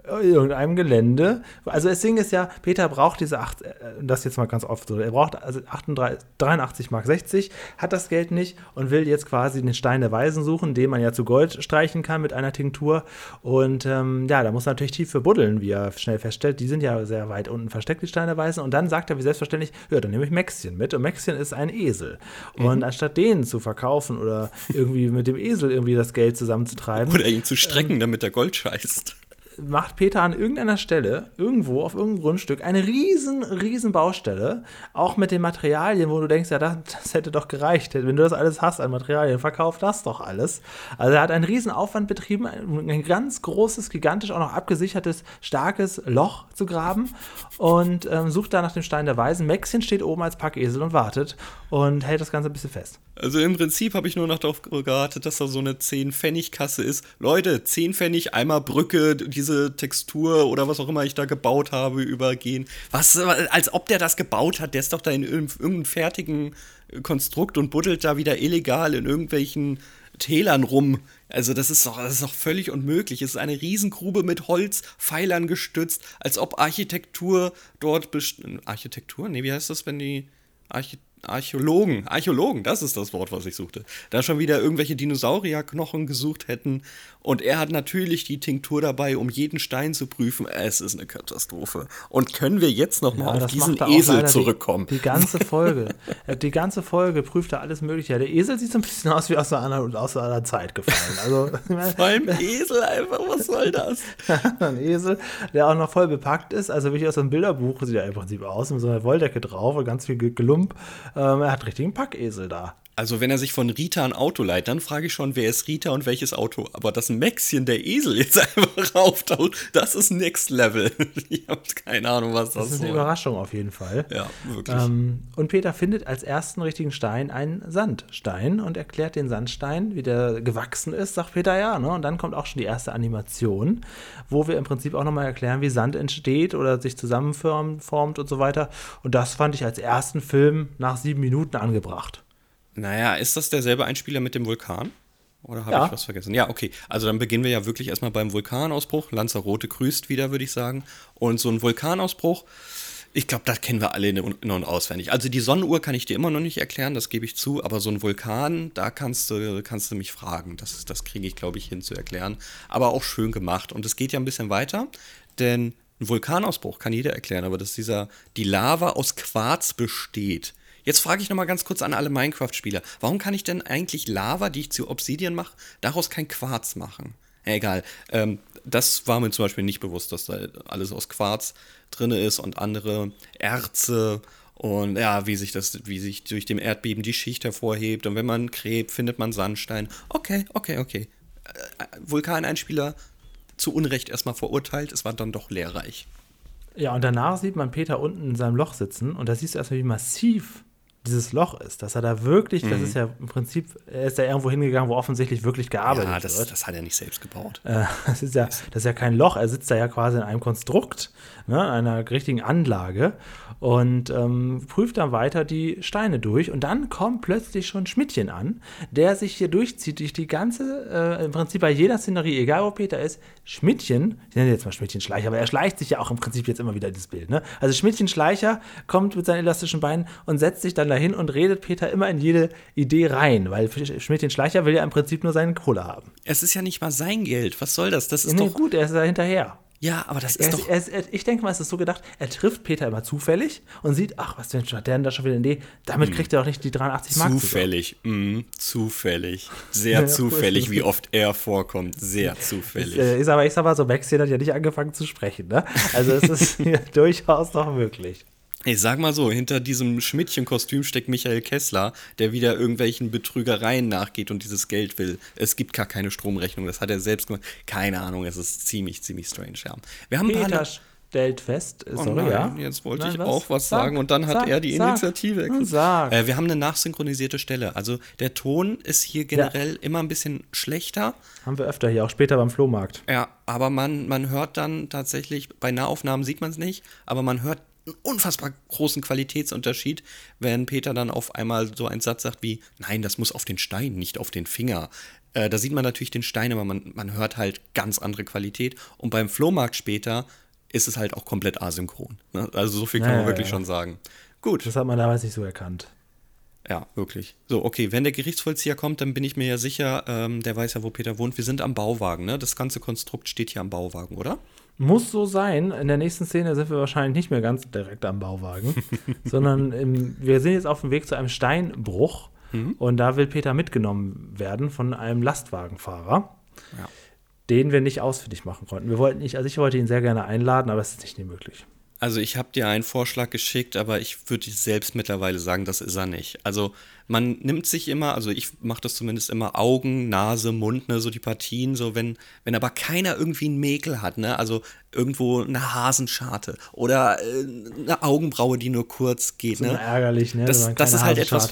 Speaker 3: äh, irgendeinem Gelände. Also das Ding ist ja, Peter braucht diese acht, äh, das jetzt mal ganz oft so, er braucht also 38, 83 Mark 60, hat das Geld nicht und will jetzt quasi den Stein der Weisen suchen, den man ja zu Gold streichen kann mit einer Tinktur. Und ähm, ja, da muss er natürlich tief für buddeln, wie er schnell feststellt. Die sind ja sehr weit unten versteckt, die Steine der Weisen. Und dann sagt er wie selbstverständlich, ja, dann nehme ich Maxchen mit. Und Maxchen ist ein Esel. Und anstatt den zu verkaufen oder irgendwie mit dem Esel irgendwie das Geld zusammenzutreiben,
Speaker 2: Oder ihn zu strecken, damit er Gold scheißt.
Speaker 3: macht Peter an irgendeiner Stelle, irgendwo auf irgendeinem Grundstück, eine riesen, riesen Baustelle, auch mit den Materialien, wo du denkst, ja, das, das hätte doch gereicht. Wenn du das alles hast an Materialien, verkauf das doch alles. Also er hat einen riesen Aufwand betrieben, ein, ein ganz großes, gigantisch, auch noch abgesichertes, starkes Loch zu graben und ähm, sucht da nach dem Stein der Weisen. Maxchen steht oben als Packesel und wartet und hält das Ganze ein bisschen fest.
Speaker 2: Also im Prinzip habe ich nur noch darauf gewartet, dass da so eine 10-Pfennig-Kasse ist. Leute, 10 Pfennig, einmal Brücke, diese Textur oder was auch immer ich da gebaut habe, übergehen. Was, als ob der das gebaut hat, der ist doch da in irg- irgendeinem fertigen Konstrukt und buddelt da wieder illegal in irgendwelchen Tälern rum. Also das ist doch, das ist doch völlig unmöglich. Es ist eine Riesengrube mit Holzpfeilern gestützt, als ob Architektur dort best Architektur? Nee, wie heißt das, wenn die Archi Archäologen, Archäologen, das ist das Wort, was ich suchte, da schon wieder irgendwelche Dinosaurierknochen gesucht hätten. Und er hat natürlich die Tinktur dabei, um jeden Stein zu prüfen. Es ist eine Katastrophe. Und können wir jetzt noch mal auf diesen Esel zurückkommen?
Speaker 3: Die, die ganze Folge. Die ganze Folge prüft er alles Mögliche. Ja, Der Esel sieht so ein bisschen aus wie aus einer aus einer Zeit gefallen. Also
Speaker 2: Vor allem Esel einfach, was soll das?
Speaker 3: ein Esel, der auch noch voll bepackt ist. Also wirklich aus einem Bilderbuch sieht er im Prinzip aus, mit so einer Wolldecke drauf und ganz viel Ge- Gelump. Ähm, er hat richtig einen Packesel da.
Speaker 2: Also, wenn er sich von Rita ein Auto leiht, dann frage ich schon, wer ist Rita und welches Auto. Aber dass ein Maxchen der Esel jetzt einfach auftaucht, das ist Next Level. Ich habe keine Ahnung, was das,
Speaker 3: Das ist eine
Speaker 2: soll.
Speaker 3: Überraschung auf jeden Fall.
Speaker 2: Ja, wirklich.
Speaker 3: Ähm, und Peter findet als ersten richtigen Stein einen Sandstein und erklärt den Sandstein, wie der gewachsen ist, sagt Peter ja. Ne? Und dann kommt auch schon die erste Animation, wo wir im Prinzip auch nochmal erklären, wie Sand entsteht oder sich zusammenformt formt und so weiter. Und das fand ich als ersten Film nach sieben Minuten angebracht.
Speaker 2: Naja, ist das derselbe Einspieler mit dem Vulkan? Oder habe
Speaker 3: Ja.
Speaker 2: ich was vergessen? Ja, okay. Also dann beginnen wir ja wirklich erstmal beim Vulkanausbruch. Lanzarote grüßt wieder, würde ich sagen. Und so ein Vulkanausbruch, ich glaube, das kennen wir alle in, und auswendig. Also die Sonnenuhr kann ich dir immer noch nicht erklären, das gebe ich zu. Aber so ein Vulkan, da kannst du, kannst du mich fragen. Das, das kriege ich, glaube ich, hin zu erklären. Aber auch schön gemacht. Und es geht ja ein bisschen weiter, denn ein Vulkanausbruch kann jeder erklären, aber dass dieser, die Lava aus Quarz besteht. Jetzt frage ich nochmal ganz kurz an alle Minecraft-Spieler. Warum kann ich denn eigentlich Lava, die ich zu Obsidian mache, daraus kein Quarz machen? Egal. Ähm, das war mir zum Beispiel nicht bewusst, dass da alles aus Quarz drin ist und andere Erze und ja, wie sich das, wie sich durch dem Erdbeben die Schicht hervorhebt. Und wenn man gräbt, findet man Sandstein. Okay, okay, okay. Äh, Vulkaneinspieler zu Unrecht erstmal verurteilt, es war dann doch lehrreich.
Speaker 3: Ja, und danach sieht man Peter unten in seinem Loch sitzen und da siehst du erstmal, wie massiv dieses Loch ist, dass er da wirklich, mhm. das ist ja im Prinzip, er ist da irgendwo hingegangen, wo offensichtlich wirklich gearbeitet ja,
Speaker 2: das,
Speaker 3: wird.
Speaker 2: das hat er nicht selbst gebaut.
Speaker 3: Äh, das, ist ja, das ist ja kein Loch, er sitzt da ja quasi in einem Konstrukt, ne, einer richtigen Anlage und ähm, prüft dann weiter die Steine durch und dann kommt plötzlich schon Schmidtchen an, der sich hier durchzieht durch die ganze, äh, im Prinzip bei jeder Szenerie, egal wo Peter ist, Schmidtchen, ich nenne jetzt mal Schmidtchen Schleicher, aber er schleicht sich ja auch im Prinzip jetzt immer wieder dieses Bild, ne? Also Schmidtchen Schleicher kommt mit seinen elastischen Beinen und setzt sich dann dahin und redet Peter immer in jede Idee rein, weil Schmidtchen Schleicher will ja im Prinzip nur seinen Kohle haben.
Speaker 2: Es ist ja nicht mal sein Geld, was soll das? Das ist
Speaker 3: nee,
Speaker 2: doch
Speaker 3: gut, er ist da hinterher.
Speaker 2: Ja, aber das ist
Speaker 3: er,
Speaker 2: doch.
Speaker 3: Er, er, ich denke mal, es ist so gedacht, er trifft Peter immer zufällig und sieht, ach, was denn, hat der denn da schon wieder eine Idee? Damit kriegt er doch nicht die 83 Mark.
Speaker 2: Zufällig, mm, zufällig. Sehr ja, zufällig, wie oft er vorkommt. Sehr zufällig.
Speaker 3: Ist, äh, ist aber, ich sag mal so, Backstage hat ja nicht angefangen zu sprechen, ne? Also es ist durchaus noch möglich.
Speaker 2: Ich sag mal so, hinter diesem Schmidtchen-Kostüm steckt Michael Kessler, der wieder irgendwelchen Betrügereien nachgeht und dieses Geld will. Es gibt gar keine Stromrechnung, das hat er selbst gemacht. Keine Ahnung, es ist ziemlich, ziemlich strange, ja.
Speaker 3: Wir haben Peter stellt fest,
Speaker 2: oh sorry, nein, ja. Jetzt wollte nein, ich was? auch was sag, sagen und dann hat sag, er die Initiative.
Speaker 3: Sag.
Speaker 2: Äh, wir haben eine nachsynchronisierte Stelle. Also der Ton ist hier generell ja. immer ein bisschen schlechter.
Speaker 3: Haben wir öfter hier, auch später beim Flohmarkt.
Speaker 2: Ja, aber man, man hört dann tatsächlich, bei Nahaufnahmen sieht man es nicht, aber man hört einen unfassbar großen Qualitätsunterschied, wenn Peter dann auf einmal so einen Satz sagt wie, nein, das muss auf den Stein, nicht auf den Finger. Äh, da sieht man natürlich den Stein, aber man, man hört halt ganz andere Qualität. Und beim Flohmarkt später ist es halt auch komplett asynchron. Ne? Also so viel kann ja, man wirklich ja. schon sagen. Gut.
Speaker 3: Das hat man damals nicht so erkannt.
Speaker 2: Ja, wirklich. So, okay, wenn der Gerichtsvollzieher kommt, dann bin ich mir ja sicher, ähm, der weiß ja, wo Peter wohnt. Wir sind am Bauwagen, ne? Das ganze Konstrukt steht hier am Bauwagen, oder?
Speaker 3: Muss so sein. In der nächsten Szene sind wir wahrscheinlich nicht mehr ganz direkt am Bauwagen, sondern im, wir sind jetzt auf dem Weg zu einem Steinbruch mhm. und da will Peter mitgenommen werden von einem Lastwagenfahrer, ja. den wir nicht ausfindig machen konnten. Wir wollten nicht, also ich wollte ihn sehr gerne einladen, aber es ist nicht möglich.
Speaker 2: Also ich habe dir einen Vorschlag geschickt, aber ich würde selbst mittlerweile sagen, das ist er nicht. Also man nimmt sich immer, also ich mache das zumindest immer Augen, Nase, Mund, ne, so die Partien, so wenn, wenn aber keiner irgendwie einen Mäkel hat, ne, also irgendwo eine Hasenscharte oder äh, eine Augenbraue, die nur kurz geht, ne.
Speaker 3: ärgerlich, ne,
Speaker 2: das, das ist halt etwas,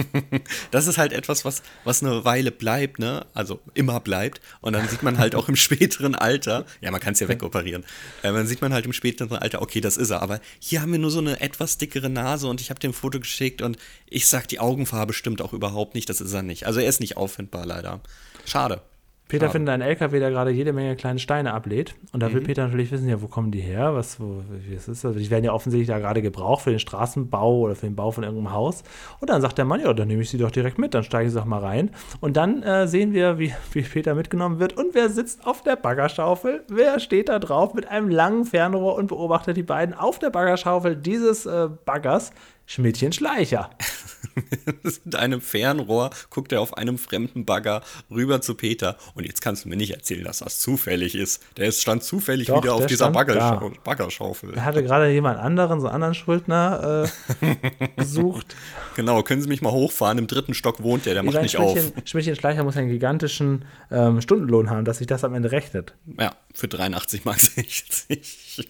Speaker 2: das ist halt etwas, was, was eine Weile bleibt, ne, also immer bleibt und dann sieht man halt auch im späteren Alter, ja, man kann es ja wegoperieren, äh, dann sieht man halt im späteren Alter, okay, das ist er, aber hier haben wir nur so eine etwas dickere Nase und ich habe dem Foto geschickt und ich sag, die Augen Augenfarbe stimmt auch überhaupt nicht, das ist er nicht. Also er ist nicht auffindbar leider. Schade.
Speaker 3: Peter Schade. findet einen LKW, der gerade jede Menge kleine Steine ablädt. Und da will mhm. Peter natürlich wissen, ja, wo kommen die her? Was, wo, es ist. Also die werden ja offensichtlich da gerade gebraucht für den Straßenbau oder für den Bau von irgendeinem Haus. Und dann sagt der Mann, ja, dann nehme ich sie doch direkt mit, dann steige ich doch mal rein. Und dann äh, sehen wir, wie, wie Peter mitgenommen wird. Und wer sitzt auf der Baggerschaufel? Wer steht da drauf mit einem langen Fernrohr und beobachtet die beiden auf der Baggerschaufel dieses äh, Baggers? Schmidtchen Schleicher.
Speaker 2: Mit einem Fernrohr guckt er auf einem fremden Bagger rüber zu Peter. Und jetzt kannst du mir nicht erzählen, dass das zufällig ist. Der ist, stand zufällig Doch, wieder auf dieser Baggersch Baggerschaufel.
Speaker 3: Er hatte gerade jemand anderen, so einen anderen Schuldner äh, gesucht.
Speaker 2: Genau, können Sie mich mal hochfahren? Im dritten Stock wohnt der, der macht nicht
Speaker 3: Schmidtchen, auf. Schmidtchen Schleicher muss einen gigantischen ähm, Stundenlohn haben, dass sich das am Ende rechnet.
Speaker 2: Ja, für 83 Mark 60.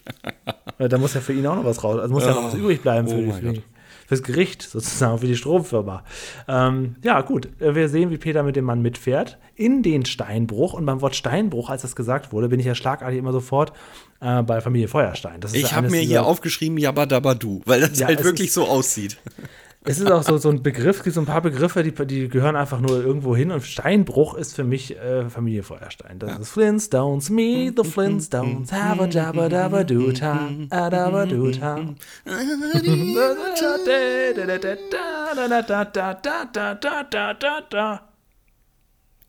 Speaker 3: da muss ja für ihn auch noch was raus. Also muss ja noch was übrig bleiben für, oh die, für die fürs Gericht sozusagen, für die Stromfirma. Ähm, ja, gut, wir sehen, wie Peter mit dem Mann mitfährt in den Steinbruch. Und beim Wort Steinbruch, als das gesagt wurde, bin ich ja schlagartig immer sofort äh, bei Familie Feuerstein.
Speaker 2: ich habe mir hier aufgeschrieben Jabba Dabba Du, weil das ja, halt wirklich so aussieht
Speaker 3: es ist auch so, so ein Begriff, so ein paar Begriffe, die, die gehören einfach nur irgendwo hin. Und Steinbruch ist für mich äh, Familie Feuerstein. Das ja. ist Flintstones, meet the Flintstones, have a jabba dabba do ta, a dabba do ta.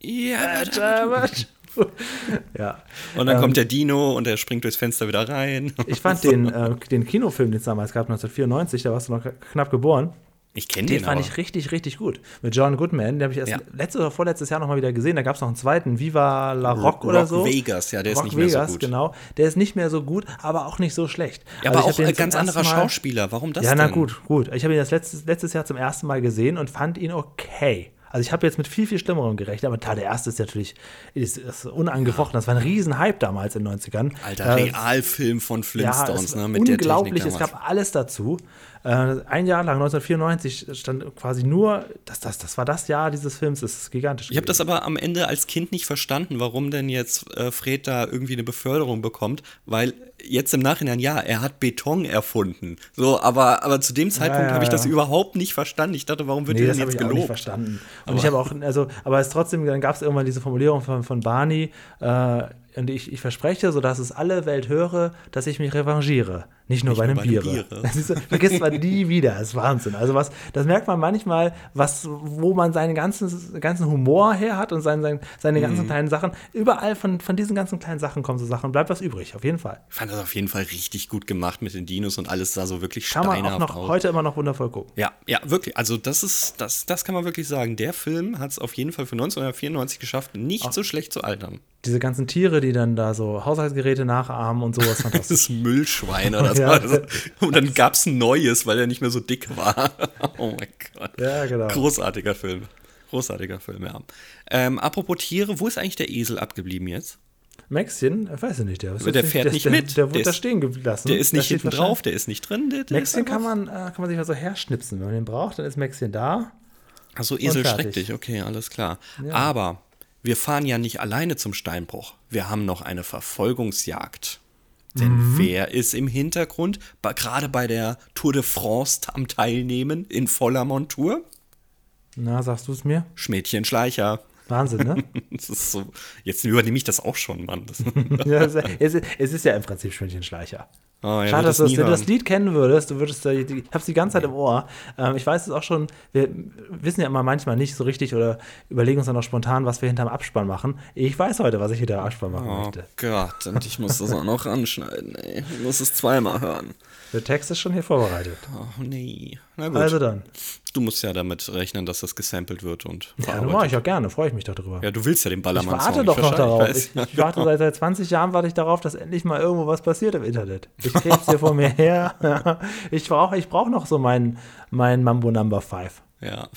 Speaker 2: Ja, ja. Und dann ähm, kommt der Dino und er springt durchs Fenster wieder rein.
Speaker 3: Ich fand den, äh, den Kinofilm, den es damals gab, 1994, da warst du noch knapp geboren.
Speaker 2: Ich kenne
Speaker 3: Den
Speaker 2: den
Speaker 3: fand
Speaker 2: aber.
Speaker 3: ich richtig, richtig gut. Mit John Goodman, den habe ich erst
Speaker 2: Ja.
Speaker 3: letztes oder vorletztes Jahr nochmal wieder gesehen. Da gab es noch einen zweiten, Viva la Rock oder so.
Speaker 2: Vegas, ja, der ist
Speaker 3: Rock
Speaker 2: nicht mehr
Speaker 3: Vegas,
Speaker 2: so gut.
Speaker 3: genau. Der ist nicht mehr so gut, aber auch nicht so schlecht.
Speaker 2: Ja,
Speaker 3: Also
Speaker 2: aber auch ein ganz anderer
Speaker 3: Mal-
Speaker 2: Schauspieler. Warum das
Speaker 3: Ja, na
Speaker 2: denn?
Speaker 3: gut, gut. Ich habe ihn das letztes, letztes Jahr zum ersten Mal gesehen und fand ihn okay. Also ich habe jetzt mit viel, viel Schlimmerem gerechnet, aber klar, der erste ist natürlich ist, ist unangefochten. Das war ein Riesenhype damals in den 90ern.
Speaker 2: Alter,
Speaker 3: Äh,
Speaker 2: Realfilm von
Speaker 3: ja,
Speaker 2: Flintstones,
Speaker 3: es war
Speaker 2: ne? Mit der
Speaker 3: unglaublich,
Speaker 2: Technik
Speaker 3: es gab alles dazu. Äh, ein Jahr lang, 1994, stand quasi nur, das, das, das war das Jahr dieses Films, das ist gigantisch.
Speaker 2: Ich habe das aber am Ende als Kind nicht verstanden, warum denn jetzt äh, Fred da irgendwie eine Beförderung bekommt, weil jetzt im Nachhinein, ja, er hat Beton erfunden. So, aber, aber zu dem Zeitpunkt
Speaker 3: ja,
Speaker 2: habe ich das
Speaker 3: ja.
Speaker 2: überhaupt nicht verstanden. Ich dachte, warum wird
Speaker 3: Nee,
Speaker 2: er
Speaker 3: das
Speaker 2: denn
Speaker 3: habe
Speaker 2: jetzt
Speaker 3: ich auch nicht
Speaker 2: gelobt?
Speaker 3: verstanden. Und ich habe auch, also, aber es trotzdem, dann gab es irgendwann diese Formulierung von, von Barney, äh, und ich, ich verspreche, sodass es alle Welt höre, dass ich mich revanchiere. Nicht nur
Speaker 2: Nicht
Speaker 3: bei einem
Speaker 2: nur bei
Speaker 3: Biere.
Speaker 2: Biere.
Speaker 3: Ist, vergisst man nie wieder. Das ist Wahnsinn. Also was, das merkt man manchmal, was, wo man seinen ganzen, ganzen Humor her hat und seinen, seinen, seine
Speaker 2: Mhm.
Speaker 3: ganzen kleinen Sachen. Überall von, von diesen ganzen kleinen Sachen kommen so Sachen. Bleibt was übrig, auf jeden Fall.
Speaker 2: Ich fand das auf jeden Fall richtig gut gemacht mit den Dinos und alles sah so wirklich
Speaker 3: Kann man auch
Speaker 2: steinhaft
Speaker 3: noch
Speaker 2: aus.
Speaker 3: heute immer noch wundervoll gucken.
Speaker 2: Ja, ja, wirklich. Also das ist, das, das kann man wirklich sagen. Der Film hat es auf jeden Fall für 1994 geschafft, nicht so schlecht zu altern.
Speaker 3: Diese ganzen Tiere, die dann da so Haushaltsgeräte nachahmen und sowas, fantastisch.
Speaker 2: Das Müllschwein oder so.
Speaker 3: Ja.
Speaker 2: Also, und dann gab es ein neues, weil er nicht mehr so dick war. oh mein Gott.
Speaker 3: Ja, genau.
Speaker 2: Großartiger Film. Großartiger Film, ja. Ähm, apropos Tiere, wo ist eigentlich der Esel abgeblieben jetzt?
Speaker 3: Maxchen, weiß ich nicht, der, ist
Speaker 2: Der fährt nicht
Speaker 3: der,
Speaker 2: mit.
Speaker 3: Der wurde
Speaker 2: Der
Speaker 3: da stehen gelassen.
Speaker 2: Der ist nicht hinten drauf, der ist nicht drin. Der, der
Speaker 3: Maxchen kann man, äh, kann man sich mal so herschnipsen. Wenn man den braucht, dann ist Maxchen da.
Speaker 2: Achso, Esel
Speaker 3: fertig.
Speaker 2: schreck dich, okay, alles klar. Aber wir fahren ja nicht alleine zum Steinbruch. Wir haben noch eine Verfolgungsjagd. Denn
Speaker 3: Mhm.
Speaker 2: wer ist im Hintergrund, gerade bei der Tour de France am Teilnehmen in voller Montur?
Speaker 3: Na, sagst du es mir?
Speaker 2: Schmädchen Schleicher.
Speaker 3: Wahnsinn, ne?
Speaker 2: So, jetzt übernehme ich das auch schon, Mann.
Speaker 3: Ja, es, ist- es ist ja im Prinzip Schwänchenschleicher.
Speaker 2: Oh,
Speaker 3: Schade, dass
Speaker 2: es
Speaker 3: du,
Speaker 2: nie
Speaker 3: wenn du das. Lied kennen würdest, du würdest da, ich hab's die ganze Zeit im Ohr. Ähm, ich weiß es auch schon, wir wissen ja immer manchmal nicht so richtig oder überlegen uns dann auch spontan, was wir hinterm Abspann machen. Ich weiß heute, was ich hinterm Abspann machen
Speaker 2: Oh
Speaker 3: möchte.
Speaker 2: Gott, und ich muss das auch noch ranschneiden, ey. Ich muss es zweimal hören.
Speaker 3: Der Text ist schon hier vorbereitet.
Speaker 2: Oh nee. Na gut.
Speaker 3: Also dann.
Speaker 2: du musst ja damit rechnen, dass das gesampelt wird und
Speaker 3: Ja, mache ich auch gerne, freue ich mich doch drüber.
Speaker 2: Ja, du willst ja den
Speaker 3: Ich
Speaker 2: Ballermann
Speaker 3: warte doch noch darauf. Ich, ich warte seit, seit 20 Jahren warte ich darauf, dass endlich mal irgendwo was passiert im Internet. Ich kleb's hier vor mir her. Ich brauche ich brauch noch so meinen mein Mambo Number 5.
Speaker 2: Ja,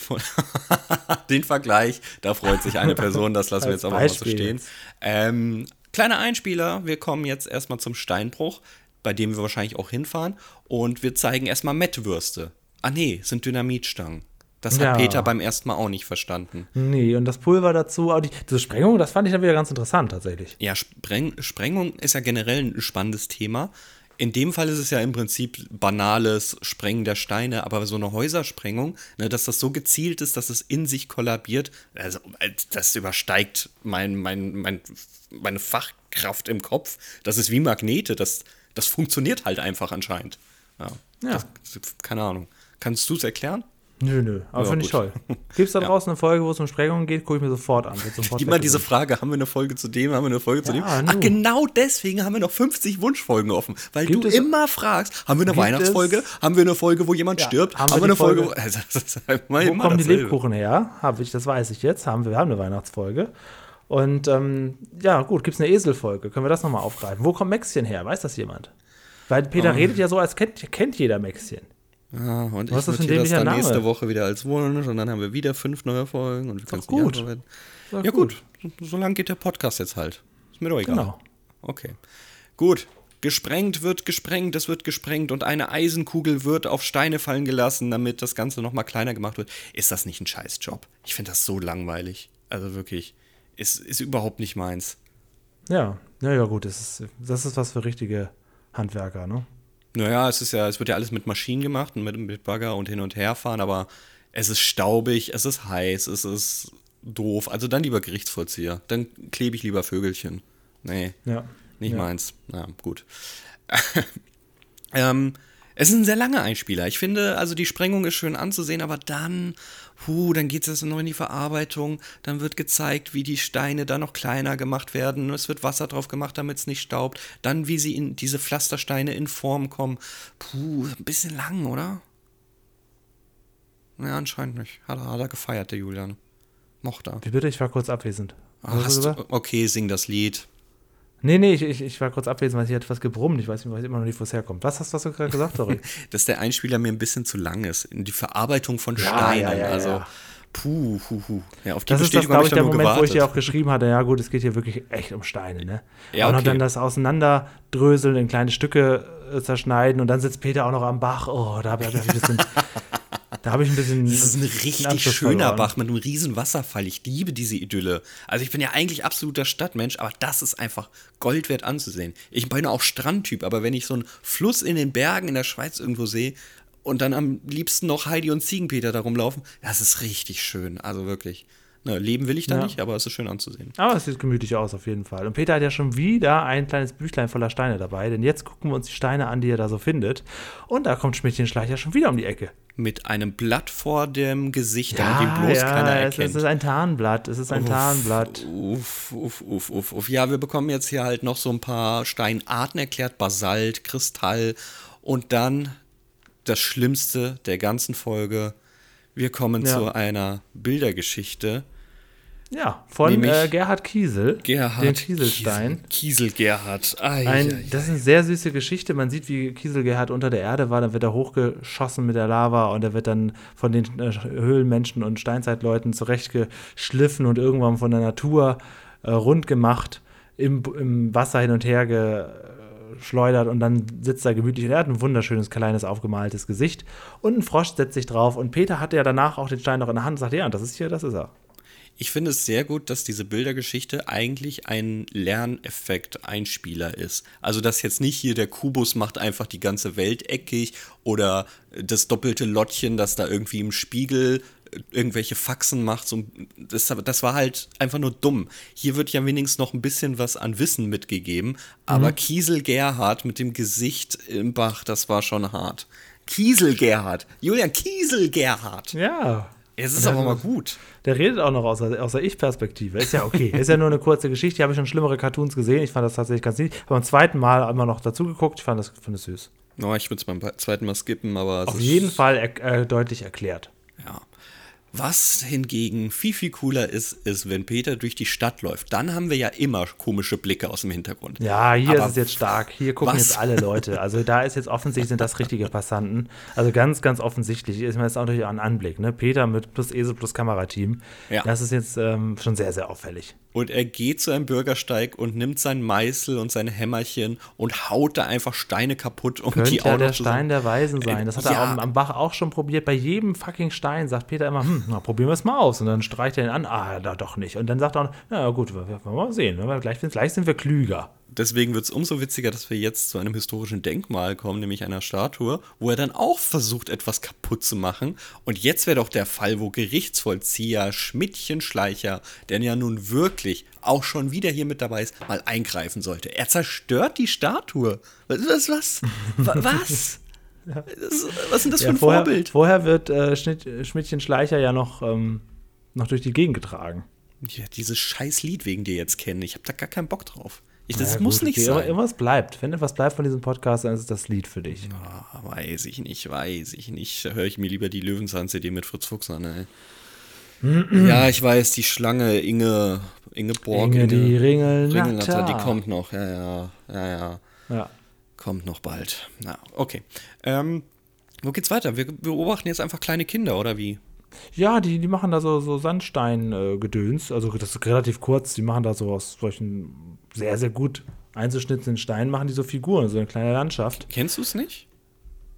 Speaker 2: den Vergleich, da freut sich eine Person, das lassen wir jetzt aber mal so stehen. Ähm, kleiner Einspieler, wir kommen jetzt erstmal zum Steinbruch, bei dem wir wahrscheinlich auch hinfahren und wir zeigen erstmal Mettwürste. Ah nee, sind Dynamitstangen. Das hat
Speaker 3: Ja.
Speaker 2: Peter beim ersten Mal auch nicht verstanden.
Speaker 3: Nee, und das Pulver dazu, auch die, diese Sprengung, das fand ich dann wieder ganz interessant tatsächlich.
Speaker 2: Ja, Spreng Sprengung ist ja generell ein spannendes Thema. In dem Fall ist es ja im Prinzip banales Sprengen der Steine, aber so eine Häusersprengung, ne, dass das so gezielt ist, dass es in sich kollabiert, also das übersteigt mein, mein, mein, meine Fachkraft im Kopf. Das ist wie Magnete, das, das funktioniert halt einfach anscheinend. Ja.
Speaker 3: Ja.
Speaker 2: Das, keine Ahnung. Kannst du es erklären?
Speaker 3: Nö, nö, aber
Speaker 2: Ja,
Speaker 3: finde ich toll. Gibt es da draußen eine Folge, wo es um Sprengungen geht? Gucke ich mir sofort an. Sofort
Speaker 2: Immer diese. Frage, haben wir eine Folge zu dem, haben wir eine Folge zu dem?
Speaker 3: Ja,
Speaker 2: Ach,
Speaker 3: nu.
Speaker 2: genau deswegen haben wir noch 50 Wunschfolgen offen. Weil
Speaker 3: Gibt
Speaker 2: du
Speaker 3: es-
Speaker 2: immer fragst, haben wir eine Weihnachtsfolge?
Speaker 3: es-
Speaker 2: Haben wir eine Folge, wo jemand stirbt?
Speaker 3: haben
Speaker 2: Haben,
Speaker 3: wir
Speaker 2: eine Folge,
Speaker 3: Folge-
Speaker 2: wo. Also, halt
Speaker 3: Wo kommen die. Lebkuchen her? Habe ich, das weiß ich jetzt. Haben wir, wir haben eine Weihnachtsfolge. Und ähm, ja, gut, gibt es eine Eselfolge? Können wir das nochmal aufgreifen? Wo kommt Maxchen her? Weiß das jemand? Weil Peter
Speaker 2: Oh.
Speaker 3: redet ja so, als kennt, kennt jeder Maxchen.
Speaker 2: Ja, und ich
Speaker 3: Was ein
Speaker 2: notiere das dann nächste
Speaker 3: Name?
Speaker 2: Woche wieder als Wunsch und dann haben wir wieder fünf neue Folgen und wir können es
Speaker 3: gut.
Speaker 2: abarbeiten.
Speaker 3: Ja,
Speaker 2: gut. So lang geht der Podcast jetzt halt. Ist mir doch egal.
Speaker 3: Genau.
Speaker 2: Okay. Gut. Gesprengt wird gesprengt, es wird gesprengt und eine Eisenkugel wird auf Steine fallen gelassen, damit das Ganze nochmal kleiner gemacht wird. Ist das nicht ein Scheißjob? Ich finde das so langweilig. Also wirklich. Ist, ist überhaupt nicht meins.
Speaker 3: Ja, ja, ja, gut, das ist, das ist was für richtige Handwerker, ne?
Speaker 2: Naja, es ist ja, es wird ja alles mit Maschinen gemacht und mit, mit Bagger und hin und her fahren, aber es ist staubig, es ist heiß, es ist doof. Also dann lieber Gerichtsvollzieher. Dann klebe ich lieber Vögelchen. Nee.
Speaker 3: Ja.
Speaker 2: Nicht
Speaker 3: ja.
Speaker 2: meins. Na, gut. ähm, es ist ein sehr langer Einspieler. Ich finde, also die Sprengung ist schön anzusehen, aber dann, huh, dann geht es noch in die Verarbeitung. Dann wird gezeigt, wie die Steine da noch kleiner gemacht werden. Es wird Wasser drauf gemacht, damit es nicht staubt. Dann, wie sie in diese Pflastersteine in Form kommen. Puh, ein bisschen lang, oder? Ja, anscheinend nicht. Hat er, hat er gefeiert, der Julian. Mochte er.
Speaker 3: Wie bitte? Ich war kurz abwesend. Was hast du
Speaker 2: okay, sing das Lied.
Speaker 3: Nee, nee, ich, ich, ich war kurz abwesend, weil ich etwas gebrummt. Ich weiß, ich weiß immer noch nicht, wo es herkommt. Was hast, was hast du gerade gesagt, sorry?
Speaker 2: Dass der Einspieler mir ein bisschen zu lang ist. In die Verarbeitung von Steinen.
Speaker 3: ja, ja,
Speaker 2: also,
Speaker 3: ja.
Speaker 2: puh, puh, puh. Ja, auf die
Speaker 3: Das ist das, glaube ich, der Moment, wo ich
Speaker 2: gewartet.
Speaker 3: dir auch geschrieben hatte, ja gut, es geht hier wirklich echt um Steine, ne?
Speaker 2: Ja,
Speaker 3: und
Speaker 2: okay.
Speaker 3: dann das Auseinanderdröseln, in kleine Stücke äh, zerschneiden und dann sitzt Peter auch noch am Bach. Oh, da habe ich, hab ich ein bisschen, da habe ich ein bisschen
Speaker 2: Das ist ein richtig schöner. Bach mit einem riesen Wasserfall. Ich liebe diese Idylle. Also ich bin ja eigentlich absoluter Stadtmensch, aber das ist einfach Gold wert anzusehen. Ich bin auch Strandtyp, aber wenn ich so einen Fluss in den Bergen in der Schweiz irgendwo sehe und dann am liebsten noch Heidi und Ziegenpeter da rumlaufen, das ist richtig schön. Also wirklich. Ne, leben will ich da
Speaker 3: Ja.
Speaker 2: nicht, aber es ist schön anzusehen.
Speaker 3: Aber es sieht gemütlich aus, auf jeden Fall. Und Peter hat ja schon wieder ein kleines Büchlein voller Steine dabei, denn jetzt gucken wir uns die Steine an, die er da so findet. Und da kommt Schmidtchen Schleicher schon wieder um die Ecke.
Speaker 2: Mit einem Blatt vor dem Gesicht, damit ihn bloß keiner
Speaker 3: es,
Speaker 2: erkennt.
Speaker 3: es ist ein Tarnblatt. Es ist ein Tarnblatt.
Speaker 2: Uff, uff, uff, uff, uff. Ja, wir bekommen jetzt hier halt noch so ein paar Steinarten erklärt: Basalt, Kristall und dann das Schlimmste der ganzen Folge. Wir kommen
Speaker 3: Ja.
Speaker 2: zu einer Bildergeschichte.
Speaker 3: Ja, von äh, Gerhard Kiesel,
Speaker 2: Gerhard
Speaker 3: dem Kieselstein.
Speaker 2: Kiesel, Kiesel Gerhard. Ei,
Speaker 3: Ein, das ist eine sehr süße Geschichte. Man sieht, wie Kiesel Gerhard unter der Erde war. Dann wird er hochgeschossen mit der Lava und er wird dann von den äh, Höhlenmenschen und Steinzeitleuten zurechtgeschliffen und irgendwann von der Natur äh, rund gemacht, im, im Wasser hin und her geschleudert und dann sitzt er gemütlich und er hat ein wunderschönes, kleines, aufgemaltes Gesicht und ein Frosch setzt sich drauf und Peter hatte ja danach auch den Stein noch in der Hand und sagt, ja, das ist hier, das ist er.
Speaker 2: Ich finde es sehr gut, dass diese Bildergeschichte eigentlich ein Lerneffekt-Einspieler ist. Also, dass jetzt nicht hier der Kubus macht einfach die ganze Welt eckig oder das doppelte Lottchen, das da irgendwie im Spiegel äh, irgendwelche Faxen macht. So, das, das war halt einfach nur dumm. Hier wird ja wenigstens noch ein bisschen was an Wissen mitgegeben, aber Kiesel Gerhard mit dem Gesicht im Bach, das war schon hart. Kiesel Gerhard, Julian Kiesel Gerhard.
Speaker 3: Ja.
Speaker 2: Es ist aber mal gut.
Speaker 3: Der redet auch noch aus der, aus der Ich-Perspektive. Ist ja okay. Ist ja nur eine kurze Geschichte. Hier habe ich schon schlimmere Cartoons gesehen. Ich fand das tatsächlich ganz niedlich. Habe beim zweiten Mal immer noch dazu geguckt. Ich fand das, fand das süß.
Speaker 2: No, ich würde es beim zweiten Mal skippen, aber
Speaker 3: Auf jeden Fall er, äh, deutlich erklärt.
Speaker 2: Was hingegen viel, viel cooler ist, ist, wenn Peter durch die Stadt läuft. Dann haben wir ja immer komische Blicke aus dem Hintergrund.
Speaker 3: Ja, hier
Speaker 2: Aber
Speaker 3: ist es jetzt stark. Hier gucken
Speaker 2: was?
Speaker 3: jetzt alle Leute. Also da ist jetzt offensichtlich sind das richtige Passanten. Also ganz, ganz offensichtlich ist mir jetzt auch natürlich auch ein Anblick. Ne? Peter mit plus Esel plus Kamerateam.
Speaker 2: Ja.
Speaker 3: Das ist jetzt ähm, schon sehr, sehr auffällig.
Speaker 2: Und er geht zu einem Bürgersteig und nimmt seinen Meißel und seine Hämmerchen und haut da einfach Steine kaputt, um
Speaker 3: Könnte
Speaker 2: die
Speaker 3: ja
Speaker 2: auch
Speaker 3: der
Speaker 2: noch zusammen-
Speaker 3: Stein der Weisen sein. Das hat er
Speaker 2: ja.
Speaker 3: am, am Bach auch schon probiert. Bei jedem fucking Stein sagt Peter immer, hm, na, probieren wir es mal aus. Und dann streicht er ihn an, ah, da doch nicht. Und dann sagt er, auch, na gut, wir, wir wir mal sehen. Gleich, gleich sind wir klüger.
Speaker 2: Deswegen wird es umso witziger, dass wir jetzt zu einem historischen Denkmal kommen, nämlich einer Statue, wo er dann auch versucht, etwas kaputt zu machen. Und jetzt wäre doch der Fall, wo Gerichtsvollzieher Schmidtchen Schleicher, der ja nun wirklich auch schon wieder hier mit dabei ist, mal eingreifen sollte. Er zerstört die Statue. Was? Was? Was? Wa- was? Das, denn das für
Speaker 3: Ja,
Speaker 2: ein
Speaker 3: vorher,
Speaker 2: Vorbild?
Speaker 3: vorher wird äh, Schmidtchen Schleicher ja noch, ähm, noch durch die Gegend getragen.
Speaker 2: Ja, dieses scheiß Lied wegen dir jetzt kennen. Ich habe da gar keinen Bock drauf. Ich, das
Speaker 3: Ja,
Speaker 2: muss
Speaker 3: gut,
Speaker 2: nicht
Speaker 3: okay,
Speaker 2: sein.
Speaker 3: Irgendwas bleibt. Wenn etwas bleibt von diesem Podcast, dann ist es das Lied für dich.
Speaker 2: Ah, weiß ich nicht, weiß ich nicht. Da höre ich mir lieber die Löwenzahn-CD mit Fritz Fuchs an, ey. ja, ich weiß, die Schlange Inge, Ingeborg.
Speaker 3: Inge, die Ringelnatter.
Speaker 2: Ringelnatter, die kommt noch, ja, ja, ja, ja.
Speaker 3: Ja.
Speaker 2: Kommt noch bald. Na, okay. Ähm, wo geht's weiter? Wir beobachten jetzt einfach kleine Kinder, oder wie?
Speaker 3: Ja, die, die machen da so, so Sandstein-Gedöns. also das ist relativ kurz. Die machen da so aus solchen sehr, sehr gut einzuschnittenen Steinen, machen die so Figuren, so eine kleine Landschaft.
Speaker 2: Kennst du es nicht?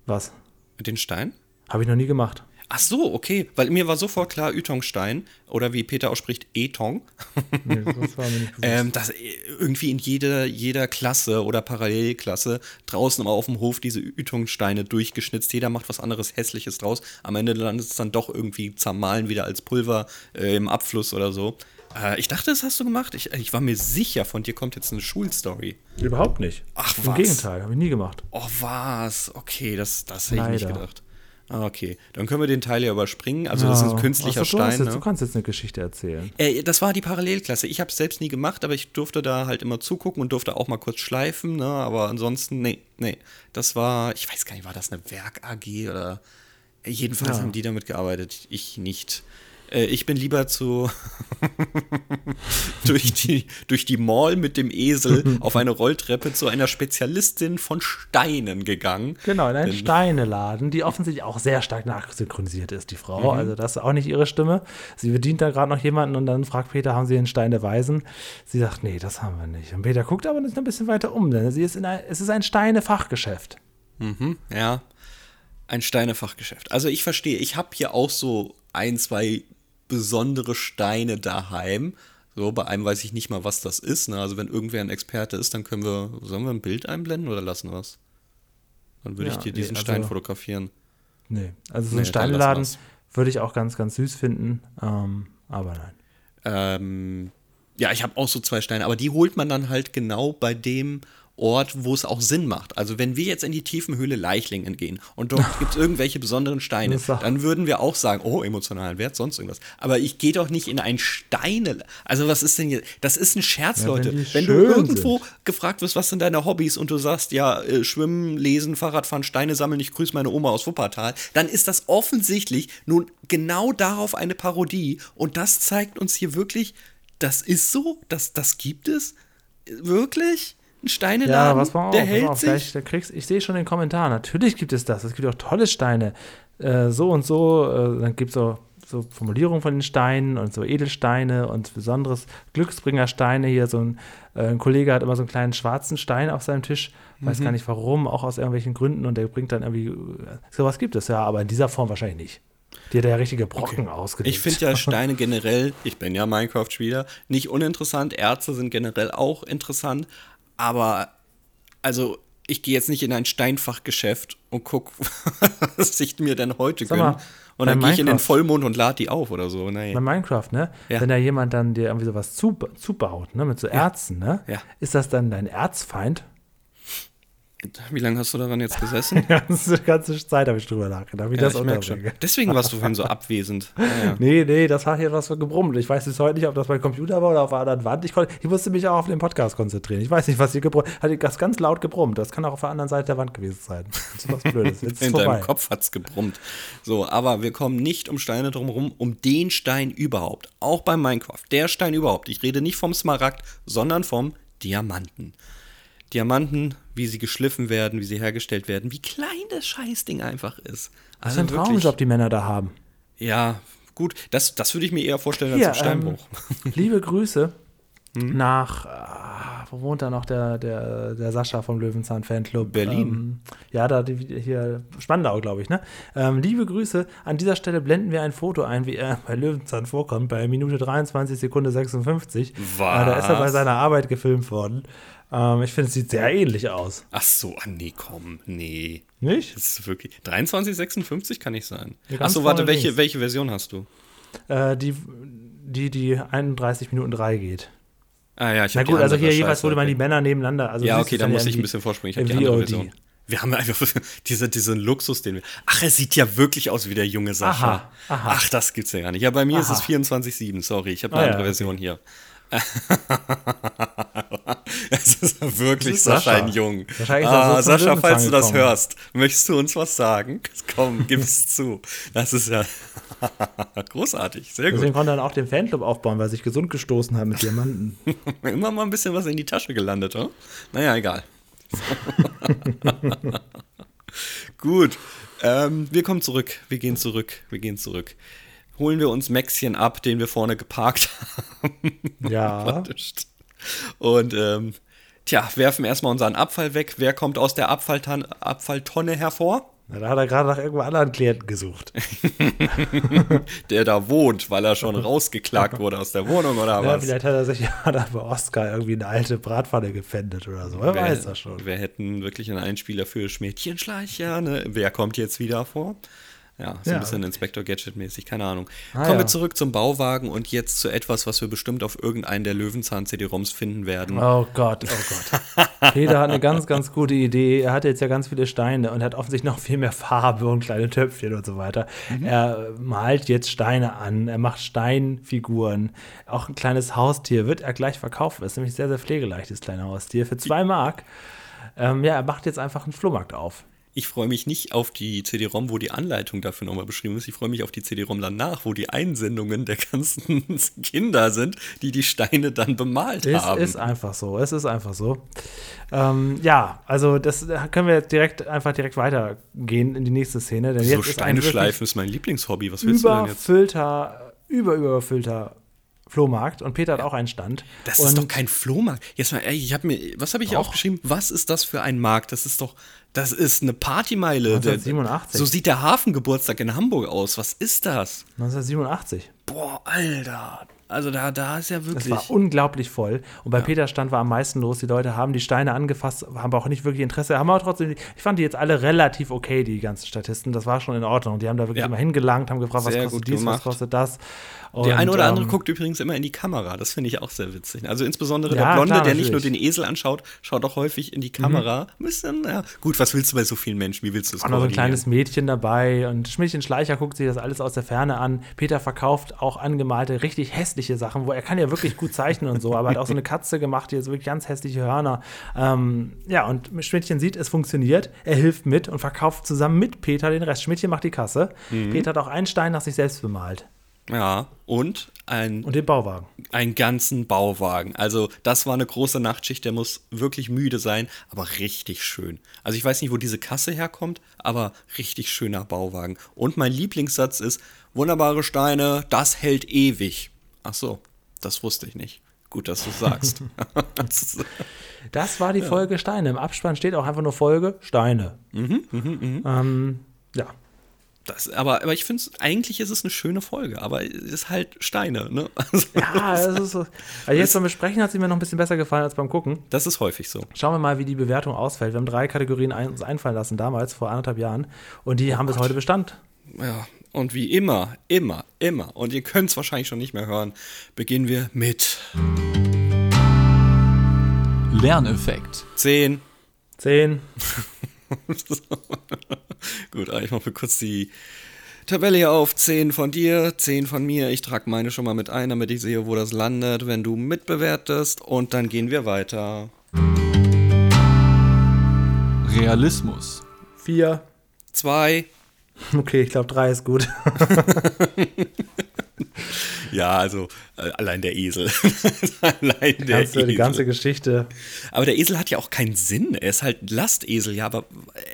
Speaker 3: Was?
Speaker 2: Mit den Steinen?
Speaker 3: Habe ich noch nie gemacht.
Speaker 2: Ach so, okay. Weil mir war sofort klar, Ytongstein, oder wie Peter ausspricht, Etong.
Speaker 3: Nee, das war mir nicht.
Speaker 2: Ähm, dass irgendwie in jeder, jeder Klasse oder Parallelklasse draußen immer auf dem Hof diese Ütungssteine durchgeschnitzt. Jeder macht was anderes Hässliches draus. Am Ende landet es dann doch irgendwie zermahlen wieder als Pulver äh, im Abfluss oder so. Äh, ich dachte, das hast du gemacht. Ich, ich war mir sicher, von dir kommt jetzt eine Schulstory.
Speaker 3: Überhaupt nicht.
Speaker 2: Ach,
Speaker 3: Im
Speaker 2: was?
Speaker 3: Gegenteil, habe ich nie gemacht.
Speaker 2: Oh, was? Okay, das, das hätte ich nicht gedacht. Ah, Okay, dann können wir den Teil ja überspringen. Also, das ist ein
Speaker 3: Ja.
Speaker 2: künstlicher
Speaker 3: Ach so, du hast
Speaker 2: Stein.
Speaker 3: Jetzt,
Speaker 2: ne?
Speaker 3: Du kannst jetzt eine Geschichte erzählen.
Speaker 2: Äh, das war die Parallelklasse. Ich habe es selbst nie gemacht, aber ich durfte da halt immer zugucken und durfte auch mal kurz schleifen. Ne? Aber ansonsten, nee, nee. Das war, ich weiß gar nicht, war das eine Werk AG oder Jedenfalls
Speaker 3: Ja.
Speaker 2: haben die damit gearbeitet, ich nicht. Äh, Ich bin lieber zu durch, die, durch die Mall mit dem Esel auf eine Rolltreppe zu einer Spezialistin von Steinen gegangen.
Speaker 3: Genau, in einen
Speaker 2: Denn-
Speaker 3: Steineladen, die offensichtlich auch sehr stark nachsynchronisiert ist, die Frau.
Speaker 2: Mhm.
Speaker 3: Also das ist auch nicht ihre Stimme. Sie bedient da gerade noch jemanden und dann fragt Peter, haben Sie einen Stein der Weisen? Sie sagt, nee, das haben wir nicht. Und Peter guckt aber noch ein bisschen weiter um, denn sie ist in ein, es ist ein Steinefachgeschäft.
Speaker 2: Mhm, ja. Ein Steinefachgeschäft. Also ich verstehe, ich habe hier auch so ein, zwei besondere Steine daheim. So, bei einem weiß ich nicht mal, was das ist. Ne? Also wenn irgendwer ein Experte ist, dann können wir, sollen wir ein Bild einblenden oder lassen wir es? Dann würde
Speaker 3: Ja,
Speaker 2: ich dir
Speaker 3: nee,
Speaker 2: diesen
Speaker 3: also-
Speaker 2: Stein fotografieren.
Speaker 3: Nee, also so
Speaker 2: Nee,
Speaker 3: ein
Speaker 2: dann
Speaker 3: Steineladen
Speaker 2: lassen
Speaker 3: würde ich auch ganz, ganz süß finden. Ähm, aber nein.
Speaker 2: Ähm, ja, ich habe auch so zwei Steine, aber die holt man dann halt genau bei dem Ort, wo es auch Sinn macht. Also wenn wir jetzt in die Tiefenhöhle Leichlingen gehen und dort gibt es irgendwelche besonderen Steine, dann würden wir auch sagen, oh, emotionalen Wert, sonst irgendwas. Aber ich gehe doch nicht in ein Steine. Also was ist denn hier? Das ist ein Scherz,
Speaker 3: Ja, wenn
Speaker 2: Leute.
Speaker 3: die
Speaker 2: Wenn, du irgendwo gefragt wirst, was sind deine Hobbys und du sagst, ja, äh, schwimmen, lesen, Fahrradfahren, Steine sammeln, ich grüße meine Oma aus Wuppertal, dann ist das offensichtlich nun genau darauf eine Parodie und das zeigt uns hier wirklich, das ist so, das, das gibt es wirklich? Ein Steineladen,
Speaker 3: Ja, was war auch,
Speaker 2: der
Speaker 3: pass
Speaker 2: hält
Speaker 3: auf,
Speaker 2: sich?
Speaker 3: gleich, da kriegst, ich sehe schon den Kommentar. Natürlich gibt es das. Es gibt auch tolle Steine. Äh, so und so, äh, dann gibt es so, so Formulierungen von den Steinen und so Edelsteine und besonderes Glücksbringersteine. Hier so ein, äh, ein Kollege hat immer so einen kleinen schwarzen Stein auf seinem Tisch. Weiß
Speaker 2: Mhm.
Speaker 3: gar nicht warum, auch aus irgendwelchen Gründen. Und der bringt dann irgendwie. äh, Sowas gibt es ja, aber in dieser Form wahrscheinlich nicht. Die hat ja richtige Brocken ausgelegt.
Speaker 2: Ich finde ja Steine generell, ich bin ja Minecraft-Spieler, nicht uninteressant. Erze sind generell auch interessant, aber also ich gehe jetzt nicht in ein Steinfachgeschäft und guck, was ich mir denn heute
Speaker 3: Sag mal,
Speaker 2: gönne. Und dann gehe ich in den Vollmond und lade die auf oder so. Nee.
Speaker 3: Bei Minecraft, ne?
Speaker 2: Ja.
Speaker 3: Wenn da jemand dann dir irgendwie sowas zu, zubaut, ne? Mit so Erzen, ne?
Speaker 2: Ja.
Speaker 3: Ist das dann dein Erzfeind?
Speaker 2: Wie lange hast du daran jetzt gesessen?
Speaker 3: Die ganze, ganze Zeit habe ich drüber nachgedacht, wie
Speaker 2: Ja,
Speaker 3: das unterbringe.
Speaker 2: Deswegen warst du vorhin so abwesend. Ja, ja.
Speaker 3: Nee, nee, das hat hier was so gebrummelt. Ich weiß bis heute nicht, ob das mein Computer war oder auf einer anderen Wand. Ich, konnte, ich musste mich auch auf den Podcast konzentrieren. Ich weiß nicht, was hier gebrummt hat. Hat das ganz laut gebrummt. Das kann auch auf der anderen Seite der Wand gewesen sein. Das ist was Blödes. Jetzt
Speaker 2: In
Speaker 3: vorbei.
Speaker 2: deinem Kopf hat's gebrummt. So, aber wir kommen nicht um Steine drumherum, um den Stein überhaupt. Auch beim Minecraft. Der Stein überhaupt. Ich rede nicht vom Smaragd, sondern vom Diamanten. Diamanten, wie sie geschliffen werden, wie sie hergestellt werden, wie klein das Scheißding einfach ist.
Speaker 3: Was
Speaker 2: Also
Speaker 3: für ein
Speaker 2: wirklich-
Speaker 3: Traumjob die Männer da haben.
Speaker 2: Ja, gut. Das, das würde ich mir eher vorstellen
Speaker 3: Hier,
Speaker 2: als ein Steinbruch.
Speaker 3: Ähm, liebe Grüße
Speaker 2: Hm?
Speaker 3: nach, ah, wo wohnt da noch der, der, der Sascha vom Löwenzahn Fanclub?
Speaker 2: Berlin.
Speaker 3: Ähm, ja, da die, hier Spandau, glaube ich, ne? Ähm, liebe Grüße. An dieser Stelle blenden wir ein Foto ein, wie er bei Löwenzahn vorkommt, bei Minute 23 Sekunde 56. Äh, da ist er bei
Speaker 2: Was?
Speaker 3: seiner Arbeit gefilmt worden. Ähm, ich finde, es sieht sehr ähnlich aus.
Speaker 2: Ach so, ah, nee, komm, nee.
Speaker 3: Nicht?
Speaker 2: Das ist wirklich. 2356 kann nicht sein.
Speaker 3: Ja,
Speaker 2: Ach so, warte, welche,
Speaker 3: links.
Speaker 2: welche Version hast du?
Speaker 3: Äh, die, die, die 31 Minuten 3 geht.
Speaker 2: Ah ja, ich
Speaker 3: Na
Speaker 2: hab die
Speaker 3: gut, also hier jeweils
Speaker 2: Scheiße,
Speaker 3: wurde man
Speaker 2: okay.
Speaker 3: die Männer nebeneinander. Also
Speaker 2: Ja, okay, da muss
Speaker 3: ja
Speaker 2: ich ein bisschen vorspringen. Ich habe die andere. Version. Wir haben einfach diese, diesen Luxus, den wir. Ach, er sieht ja wirklich aus wie der junge Sascha.
Speaker 3: Aha, aha.
Speaker 2: Ach, das gibt's ja gar nicht. Ja, bei mir ist es
Speaker 3: Aha.
Speaker 2: 24,7. Sorry, ich habe
Speaker 3: Ah,
Speaker 2: eine
Speaker 3: ja,
Speaker 2: andere
Speaker 3: okay.
Speaker 2: Version hier. Es ist wirklich
Speaker 3: ist
Speaker 2: Sascha,
Speaker 3: Sascha.
Speaker 2: ein Jung.
Speaker 3: Wahrscheinlich so
Speaker 2: Ah,
Speaker 3: zum
Speaker 2: Sascha, falls du das
Speaker 3: gekommen.
Speaker 2: hörst, möchtest du uns was sagen? Komm, gib's zu. Das ist ja großartig, sehr gut.
Speaker 3: Deswegen konnte er dann auch den Fanclub aufbauen, weil er sich gesund gestoßen hat mit Diamanten.
Speaker 2: Immer mal ein bisschen was in die Tasche gelandet, oder? Naja, egal. Gut. Ähm, wir kommen zurück. Wir gehen zurück. Wir gehen zurück. Holen wir uns Maxchen ab, den wir vorne geparkt haben.
Speaker 3: Ja.
Speaker 2: Und ähm, tja, werfen erstmal unseren Abfall weg. Wer kommt aus der Abfalltan Abfalltonne hervor?
Speaker 3: Na, Da hat er gerade nach irgendeinem anderen Klienten gesucht.
Speaker 2: Der da wohnt, weil er schon rausgeklagt wurde aus der Wohnung oder
Speaker 3: Ja,
Speaker 2: was?
Speaker 3: vielleicht hat er sich ja da bei Oscar irgendwie eine alte Bratpfanne gefändet oder so. Wer weiß das schon.
Speaker 2: Wir hätten wirklich einen Einspieler für Schmädchenschleicher. Ne? Wer kommt jetzt wieder vor? Ja, so
Speaker 3: Ja,
Speaker 2: ein bisschen Inspector Gadget-mäßig, keine Ahnung.
Speaker 3: Ah,
Speaker 2: Kommen wir
Speaker 3: ja.
Speaker 2: zurück zum Bauwagen und jetzt zu etwas, was wir bestimmt auf irgendeinen der Löwenzahn-CD-ROMs finden werden.
Speaker 3: Oh Gott, oh Gott. Peter hat eine ganz, ganz gute Idee. Er hat jetzt ja ganz viele Steine und hat offensichtlich noch viel mehr Farbe und kleine Töpfchen und so weiter. Er malt jetzt Steine an, er macht Steinfiguren. Auch ein kleines Haustier wird er gleich verkaufen. Das ist nämlich sehr, sehr pflegeleicht, das kleine Haustier. Für zwei Mark. Ähm, ja, er macht jetzt einfach einen Flohmarkt auf.
Speaker 2: Ich freue mich nicht auf die CD-ROM, wo die Anleitung dafür nochmal beschrieben ist. Ich freue mich auf die CD-ROM danach, wo die Einsendungen der ganzen Kinder sind, die die Steine dann bemalt
Speaker 3: es
Speaker 2: haben.
Speaker 3: Es ist einfach so. Es ist einfach so. Ähm, ja, also das können wir direkt einfach direkt weitergehen in die nächste Szene. Denn
Speaker 2: so
Speaker 3: jetzt
Speaker 2: Steine schleifen ist mein Lieblingshobby. Was willst du denn jetzt?
Speaker 3: überfüllter, über überfüllter Flohmarkt und Peter hat auch einen Stand.
Speaker 2: Das
Speaker 3: und
Speaker 2: ist doch kein Flohmarkt. Jetzt mal, ey, ich habe mir, was habe ich hier aufgeschrieben? Was ist das für ein Markt? Das ist doch, das ist eine Partymeile. Der-
Speaker 3: 1987.
Speaker 2: So sieht der Hafengeburtstag in Hamburg aus. Was ist das?
Speaker 3: 1987.
Speaker 2: Boah, Alter. Also da, da ist ja
Speaker 3: Es
Speaker 2: wirklich.
Speaker 3: war unglaublich voll. Und bei Peter Stand war am meisten los. Die Leute haben die Steine angefasst, haben aber auch nicht wirklich Interesse. Haben aber trotzdem, ich fand die jetzt alle relativ okay, die ganzen Statisten. Das war schon in Ordnung. Die haben da wirklich
Speaker 2: Ja.
Speaker 3: immer hingelangt, haben gefragt, was
Speaker 2: Sehr
Speaker 3: kostet
Speaker 2: gut
Speaker 3: dies,
Speaker 2: gemacht.
Speaker 3: was kostet das. Und,
Speaker 2: der eine oder andere
Speaker 3: ähm,
Speaker 2: guckt übrigens immer in die Kamera. Das finde ich auch sehr witzig. Also insbesondere
Speaker 3: Ja,
Speaker 2: der Blonde,
Speaker 3: klar,
Speaker 2: der nicht nur den Esel anschaut, schaut auch häufig in die Kamera. Ein bisschen, ja. Gut, was willst du bei so vielen Menschen? Wie willst du es
Speaker 3: auch noch so ein kleines Mädchen dabei und Schmidtchen Schleicher guckt sich das alles aus der Ferne an. Peter verkauft auch angemalte, richtig hässliche Sachen, wo er kann ja wirklich gut zeichnen und so, aber hat auch so eine Katze gemacht, die jetzt wirklich ganz hässliche Hörner. Ähm, ja, und Schmidtchen sieht, es funktioniert, er hilft mit und verkauft zusammen mit Peter den Rest. Schmidtchen macht die Kasse.
Speaker 2: Mhm.
Speaker 3: Peter hat auch einen Stein nach sich selbst bemalt
Speaker 2: Ja, und ein
Speaker 3: und den Bauwagen.
Speaker 2: einen ganzen Bauwagen. Also das war eine große Nachtschicht, der muss wirklich müde sein, aber richtig schön. Also ich weiß nicht, wo diese Kasse herkommt, aber richtig schöner Bauwagen. Und mein Lieblingssatz ist, wunderbare Steine, das hält ewig. Ach so, das wusste ich nicht. Gut, dass du sagst. Das
Speaker 3: war die Folge Steine. Im Abspann steht auch einfach nur Folge Steine.
Speaker 2: Mhm,
Speaker 3: ähm, ja.
Speaker 2: Das, aber, aber ich finde es, eigentlich ist es eine schöne Folge, aber es ist halt Steine, ne? Also,
Speaker 3: Ja, das ist so. Also jetzt beim Besprechen hat sie mir noch ein bisschen besser gefallen als beim Gucken.
Speaker 2: das ist häufig so.
Speaker 3: Schauen wir mal, wie die Bewertung ausfällt. Wir haben drei Kategorien ein, uns einfallen lassen, damals, vor anderthalb Jahren. Und die haben bis heute Bestand.
Speaker 2: Ja, und wie immer, immer, immer, und ihr könnt es wahrscheinlich schon nicht mehr hören, beginnen wir mit
Speaker 1: Lerneffekt.
Speaker 2: 10.
Speaker 3: Zehn.
Speaker 2: Gut, ah, ich mache mir kurz die Tabelle hier auf. 10 von dir, 10 von mir. Ich trage meine schon mal mit ein, damit ich sehe, wo das landet, wenn du mitbewertest. Und dann gehen wir weiter.
Speaker 1: Realismus.
Speaker 3: Vier.
Speaker 2: 2.
Speaker 3: Okay, ich glaube, drei ist gut.
Speaker 2: Ja, also äh, allein der Esel. allein der
Speaker 3: Ganze,
Speaker 2: Esel.
Speaker 3: die ganze Geschichte.
Speaker 2: aber der Esel hat ja auch keinen Sinn. Er ist halt ein Lastesel, ja, aber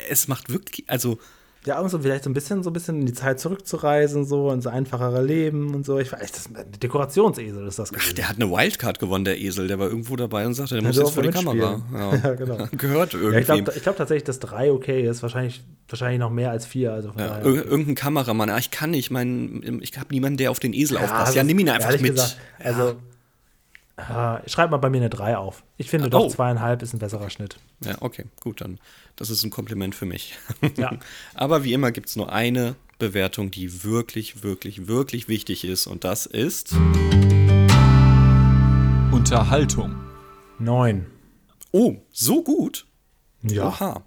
Speaker 2: es macht wirklich, also
Speaker 3: Ja, um so vielleicht so ein bisschen, so ein bisschen in die Zeit zurückzureisen, so ins einfachere Leben und so. Ich weiß, das ist ein Dekorationsesel ist das
Speaker 2: Ach, der hat eine Wildcard gewonnen, der Esel. Der war irgendwo dabei und sagte, der
Speaker 3: Ja,
Speaker 2: muss jetzt vor die Kamera.
Speaker 3: mitspielen. Ja, genau.
Speaker 2: Gehört
Speaker 3: Ja,
Speaker 2: irgendwie.
Speaker 3: ich glaube glaub tatsächlich, dass drei okay ist. Wahrscheinlich, wahrscheinlich noch mehr als vier. Also
Speaker 2: ja, ir irgendein Kameramann. Ah, ich kann nicht. Mein, ich habe niemanden, der auf den Esel aufpasst.
Speaker 3: also
Speaker 2: Ja, nimm ihn einfach mit.
Speaker 3: Gesagt, also, äh, schreib mal bei mir eine 3 auf. Ich finde doch
Speaker 2: Oh.
Speaker 3: zweieinhalb ist ein besserer Schnitt.
Speaker 2: Ja, okay, gut, dann. Das ist ein Kompliment für mich.
Speaker 3: Ja.
Speaker 2: Aber wie immer gibt es nur eine Bewertung, die wirklich, wirklich, wirklich wichtig ist. Und das ist.
Speaker 1: Unterhaltung.
Speaker 3: Neun.
Speaker 2: Oh, so gut?
Speaker 3: Ja.
Speaker 2: Oha.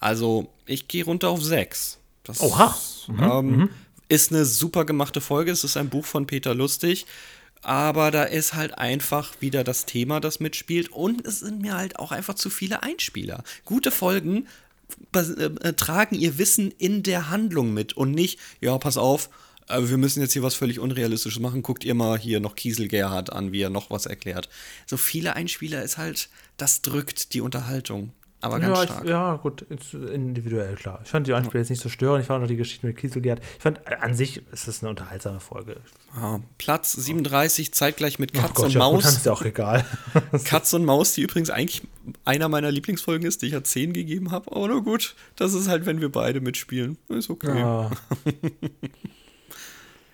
Speaker 2: Also, ich gehe runter auf 6. Das
Speaker 3: Oha.
Speaker 2: ähm, ist eine super gemachte Folge. Es ist ein Buch von Peter Lustig. Aber da ist halt einfach wieder das Thema, das mitspielt. Und es sind mir halt auch einfach zu viele Einspieler. Gute Folgen äh, äh, tragen ihr Wissen in der Handlung mit und nicht, ja, pass auf, äh, wir müssen jetzt hier was völlig Unrealistisches machen. Guckt ihr mal hier noch Kiesel Gerhard an, wie er noch was erklärt. So viele Einspieler ist halt, das drückt die Unterhaltung. Aber ganz
Speaker 3: Ja,
Speaker 2: stark.
Speaker 3: ich, ja, gut, individuell, klar. Ich fand die Einspieler jetzt nicht so störend. Ich fand auch die Geschichte mit Kieselgerd. Ich fand, äh, an sich ist es eine unterhaltsame Folge.
Speaker 2: Ja, Platz 37, zeitgleich mit
Speaker 3: Oh
Speaker 2: Katz
Speaker 3: Gott,
Speaker 2: und
Speaker 3: ja, gut,
Speaker 2: Maus.
Speaker 3: dann ist ja auch egal.
Speaker 2: Katz und Maus, die übrigens eigentlich einer meiner Lieblingsfolgen ist, die ich ja 10 gegeben habe. Aber nur gut, das ist halt, wenn wir beide mitspielen. Ist okay. Ja,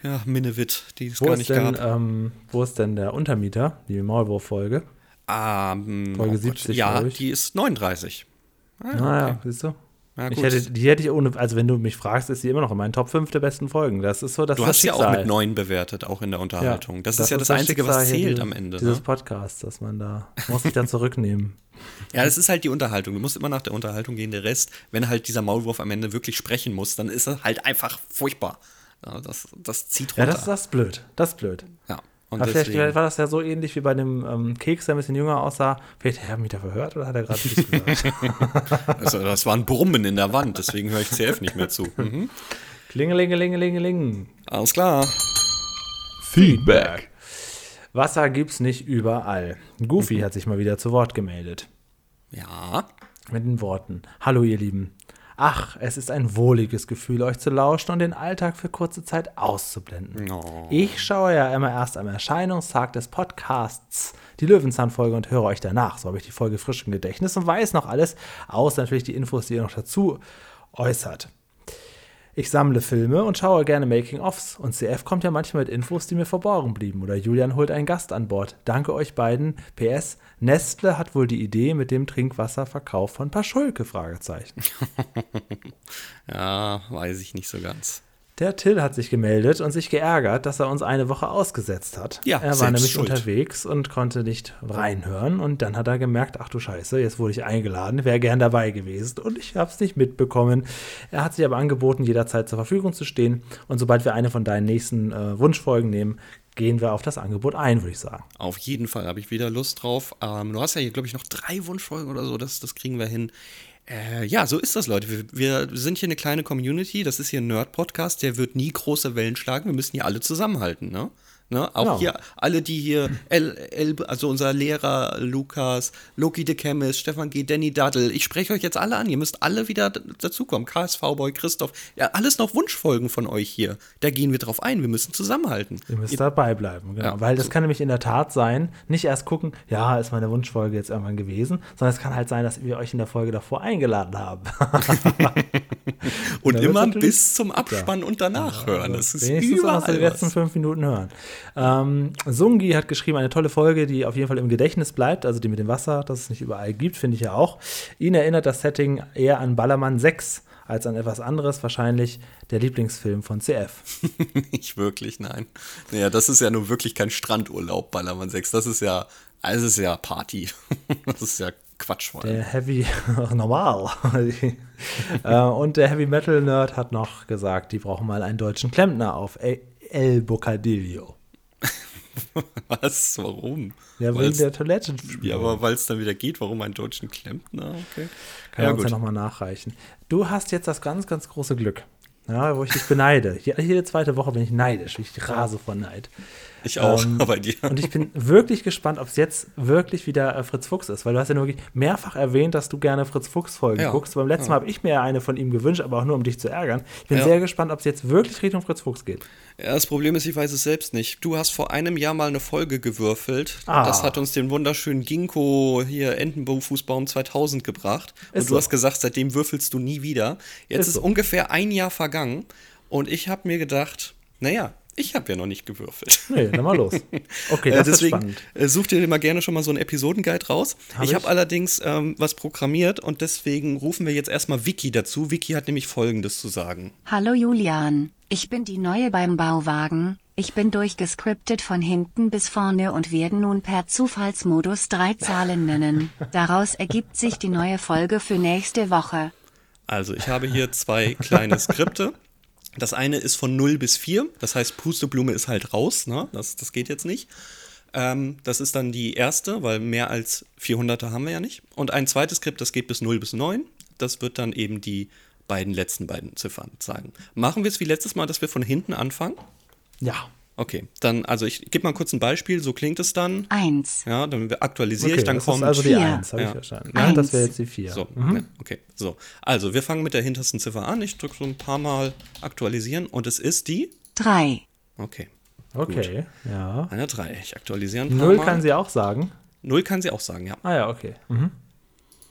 Speaker 3: Ja.
Speaker 2: Minnewit, die es
Speaker 3: Wo,
Speaker 2: gar
Speaker 3: ist
Speaker 2: nicht
Speaker 3: denn,
Speaker 2: gab.
Speaker 3: ähm, wo ist denn der Untermieter, die Maulwurf-Folge?
Speaker 2: Ähm,
Speaker 3: Folge
Speaker 2: Gott.
Speaker 3: 70,
Speaker 2: Ja, die ist 39. Ah,
Speaker 3: Naja, siehst du?
Speaker 2: Ja,
Speaker 3: Ich hätte, die hätte ich ohne, also wenn du mich fragst, ist sie immer noch in meinen Top 5 der besten Folgen. Das ist so, das
Speaker 2: du hast
Speaker 3: das
Speaker 2: ja auch mit 9 bewertet, auch in der Unterhaltung. das, ist ja das,
Speaker 3: das
Speaker 2: Einzige, was
Speaker 3: Schicksal
Speaker 2: zählt
Speaker 3: dieses-
Speaker 2: am Ende.
Speaker 3: Dieses
Speaker 2: Ne?
Speaker 3: Podcasts, dass man da, muss ich dann zurücknehmen.
Speaker 2: Ja, das ist halt die Unterhaltung. Du musst immer nach der Unterhaltung gehen. Der Rest, wenn halt dieser Maulwurf am Ende wirklich sprechen muss, dann ist er halt einfach furchtbar. Ja, das, das zieht
Speaker 3: Ja,
Speaker 2: runter.
Speaker 3: das, das ist blöd. Das ist blöd.
Speaker 2: Ja. Und
Speaker 3: Aber vielleicht,
Speaker 2: deswegen-
Speaker 3: vielleicht war das ja so ähnlich wie bei dem ähm, Keks, der ein bisschen jünger aussah. Vielleicht hat er mich da verhört oder hat er gerade nichts gesagt?
Speaker 2: Also, das war ein Brummen in der Wand, deswegen höre ich CF nicht mehr zu. Mhm.
Speaker 3: Klingelingelingelingeling.
Speaker 2: Alles klar.
Speaker 1: Feedback.
Speaker 3: Wasser gibt's nicht überall. Goofy hat sich mal wieder zu Wort gemeldet.
Speaker 2: Ja.
Speaker 3: Mit den Worten: Hallo, ihr Lieben. Ach, es ist ein wohliges Gefühl, euch zu lauschen und den Alltag für kurze Zeit auszublenden.
Speaker 2: Oh.
Speaker 3: Ich schaue ja immer erst am Erscheinungstag des Podcasts die Löwenzahn-Folge und höre euch danach. So habe ich die Folge frisch im Gedächtnis und weiß noch alles, außer natürlich die Infos, die ihr noch dazu äußert. Ich sammle Filme und schaue gerne Making-ofs und CF kommt ja manchmal mit Infos, die mir verborgen blieben oder Julian holt einen Gast an Bord. Danke euch beiden. PS, Nestle hat wohl die Idee mit dem Trinkwasserverkauf von Paschulke? Fragezeichen.
Speaker 2: Ja, weiß ich nicht so ganz.
Speaker 3: Der Till hat sich gemeldet und sich geärgert, dass er uns eine Woche ausgesetzt hat.
Speaker 2: Ja,
Speaker 3: er war nämlich
Speaker 2: schuld.
Speaker 3: unterwegs und konnte nicht reinhören. Und dann hat er gemerkt, ach du Scheiße, jetzt wurde ich eingeladen, wäre gern dabei gewesen. Und ich habe es nicht mitbekommen. Er hat sich aber angeboten, jederzeit zur Verfügung zu stehen. Und sobald wir eine von deinen nächsten äh, Wunschfolgen nehmen, gehen wir auf das Angebot ein, würde ich sagen.
Speaker 2: Auf jeden Fall habe ich wieder Lust drauf. Ähm, du hast ja hier, glaube ich, noch drei Wunschfolgen oder so. Das, das kriegen wir hin. Äh, ja, so ist das, Leute. Wir, wir sind hier eine kleine Community. Das ist hier ein Nerd-Podcast. Der wird nie große Wellen schlagen. Wir müssen hier alle zusammenhalten, ne? Ne? Auch
Speaker 3: Genau.
Speaker 2: hier alle, die hier, L, L, also unser Lehrer Lukas, Loki the Chemist, Stefan G., Danny Daddel, ich spreche euch jetzt alle an, ihr müsst alle wieder dazukommen. KSV-Boy, Christoph, ja, alles noch Wunschfolgen von euch hier. Da gehen wir drauf ein, wir müssen zusammenhalten.
Speaker 3: Ihr müsst dabei bleiben, genau.
Speaker 2: Ja,
Speaker 3: Weil das kann nämlich in der Tat sein, nicht erst gucken, ja, ist meine Wunschfolge jetzt irgendwann gewesen, sondern es kann halt sein, dass wir euch in der Folge davor eingeladen haben.
Speaker 2: Und immer bis zum Abspann und danach hören. Das ist
Speaker 3: Wenigstens auch noch so die
Speaker 2: überall
Speaker 3: letzten fünf Minuten hören. Ähm, Sungi hat geschrieben, eine tolle Folge, die auf jeden Fall im Gedächtnis bleibt, also die mit dem Wasser, das es nicht überall gibt, finde ich ja auch. Ihn erinnert das Setting eher an Ballermann 6 als an etwas anderes, wahrscheinlich der Lieblingsfilm von CF.
Speaker 2: Nicht wirklich, nein. Naja, das ist ja nun wirklich kein Strandurlaub, Ballermann 6. Das ist ja, es ist ja Party. Das ist ja Quatsch vor allem.
Speaker 3: Der Heavy, normal. äh, und der Heavy Metal Nerd hat noch gesagt, die brauchen mal einen deutschen Klempner auf El Bocadillo.
Speaker 2: Was? Warum?
Speaker 3: Ja, wegen
Speaker 2: Weil's-
Speaker 3: der Toilette.
Speaker 2: ja, aber weil es dann wieder geht, warum einen deutschen Klempner? Okay.
Speaker 3: Kann er uns ja nochmal nachreichen. Du hast jetzt das ganz, ganz große Glück, ja, wo ich dich beneide. Jede, jede zweite Woche bin ich neidisch, ich rase vor Neid.
Speaker 2: Ich auch,
Speaker 3: Ähm,
Speaker 2: bei dir.
Speaker 3: Und ich bin wirklich gespannt, ob es jetzt wirklich wieder äh, Fritz Fuchs ist, weil du hast ja nur wirklich mehrfach erwähnt, dass du gerne Fritz Fuchs Folgen
Speaker 2: Ja,
Speaker 3: guckst. Beim letzten Mal habe ich mir ja eine von ihm gewünscht, aber auch nur, um dich zu ärgern. Ich bin
Speaker 2: Ja.
Speaker 3: sehr gespannt, ob es jetzt wirklich Richtung Fritz Fuchs geht.
Speaker 2: Ja, das Problem ist, ich weiß es selbst nicht. Du hast vor einem Jahr mal eine Folge gewürfelt.
Speaker 3: Ah.
Speaker 2: Das hat uns den wunderschönen Ginkgo hier Entenfußbaum 2000 gebracht. Und
Speaker 3: Ist
Speaker 2: du
Speaker 3: so.
Speaker 2: hast gesagt, seitdem würfelst du nie wieder. Jetzt
Speaker 3: Ist
Speaker 2: ist,
Speaker 3: so.
Speaker 2: ungefähr ein Jahr vergangen und ich habe mir gedacht, naja, ich habe ja noch nicht gewürfelt.
Speaker 3: Nee, dann mal los. Okay,
Speaker 2: Äh,
Speaker 3: das ist
Speaker 2: deswegen
Speaker 3: spannend.
Speaker 2: äh, such dir mal gerne schon mal so einen Episodenguide raus.
Speaker 3: Hab
Speaker 2: ich
Speaker 3: ich.
Speaker 2: habe allerdings ähm, was programmiert und deswegen rufen wir jetzt erstmal Vicky dazu. Vicky hat nämlich Folgendes zu sagen.
Speaker 4: Hallo Julian, ich bin die Neue beim Bauwagen. Ich bin durchgescriptet von hinten bis vorne und werde nun per Zufallsmodus drei Zahlen nennen. Daraus ergibt sich die neue Folge für nächste Woche.
Speaker 2: Also, ich habe hier zwei kleine Skripte. Das eine ist von 0 bis 4, das heißt, Pusteblume ist halt raus, ne? das, das geht jetzt nicht. Ähm, das ist dann die erste, weil mehr als 400er haben wir ja nicht. Und ein zweites Skript, das geht bis 0 bis 9. Das wird dann eben die beiden letzten beiden Ziffern zeigen. Machen wir es wie letztes Mal, dass wir von hinten anfangen?
Speaker 3: Ja.
Speaker 2: Okay, dann, also ich gebe mal kurz ein Beispiel, so klingt es dann.
Speaker 4: Eins,
Speaker 2: Ja, dann aktualisiere
Speaker 3: Okay,
Speaker 2: ich, dann
Speaker 3: das
Speaker 2: kommt.
Speaker 3: ist also die
Speaker 4: Vier.
Speaker 3: 1, habe ich
Speaker 2: Ja.
Speaker 3: verstanden. Ja, das wäre
Speaker 4: Eins.
Speaker 3: jetzt die 4.
Speaker 2: So, ja, okay. So, also wir fangen mit der hintersten Ziffer an. Ich drücke so ein paar Mal aktualisieren und es ist die.
Speaker 4: drei,
Speaker 2: Okay,
Speaker 3: Okay, ja.
Speaker 2: eine 3. Ich aktualisiere ein paar
Speaker 3: Null
Speaker 2: Mal.
Speaker 3: kann sie auch sagen.
Speaker 2: Null kann sie auch sagen, ja.
Speaker 3: Ah ja, okay. Mhm.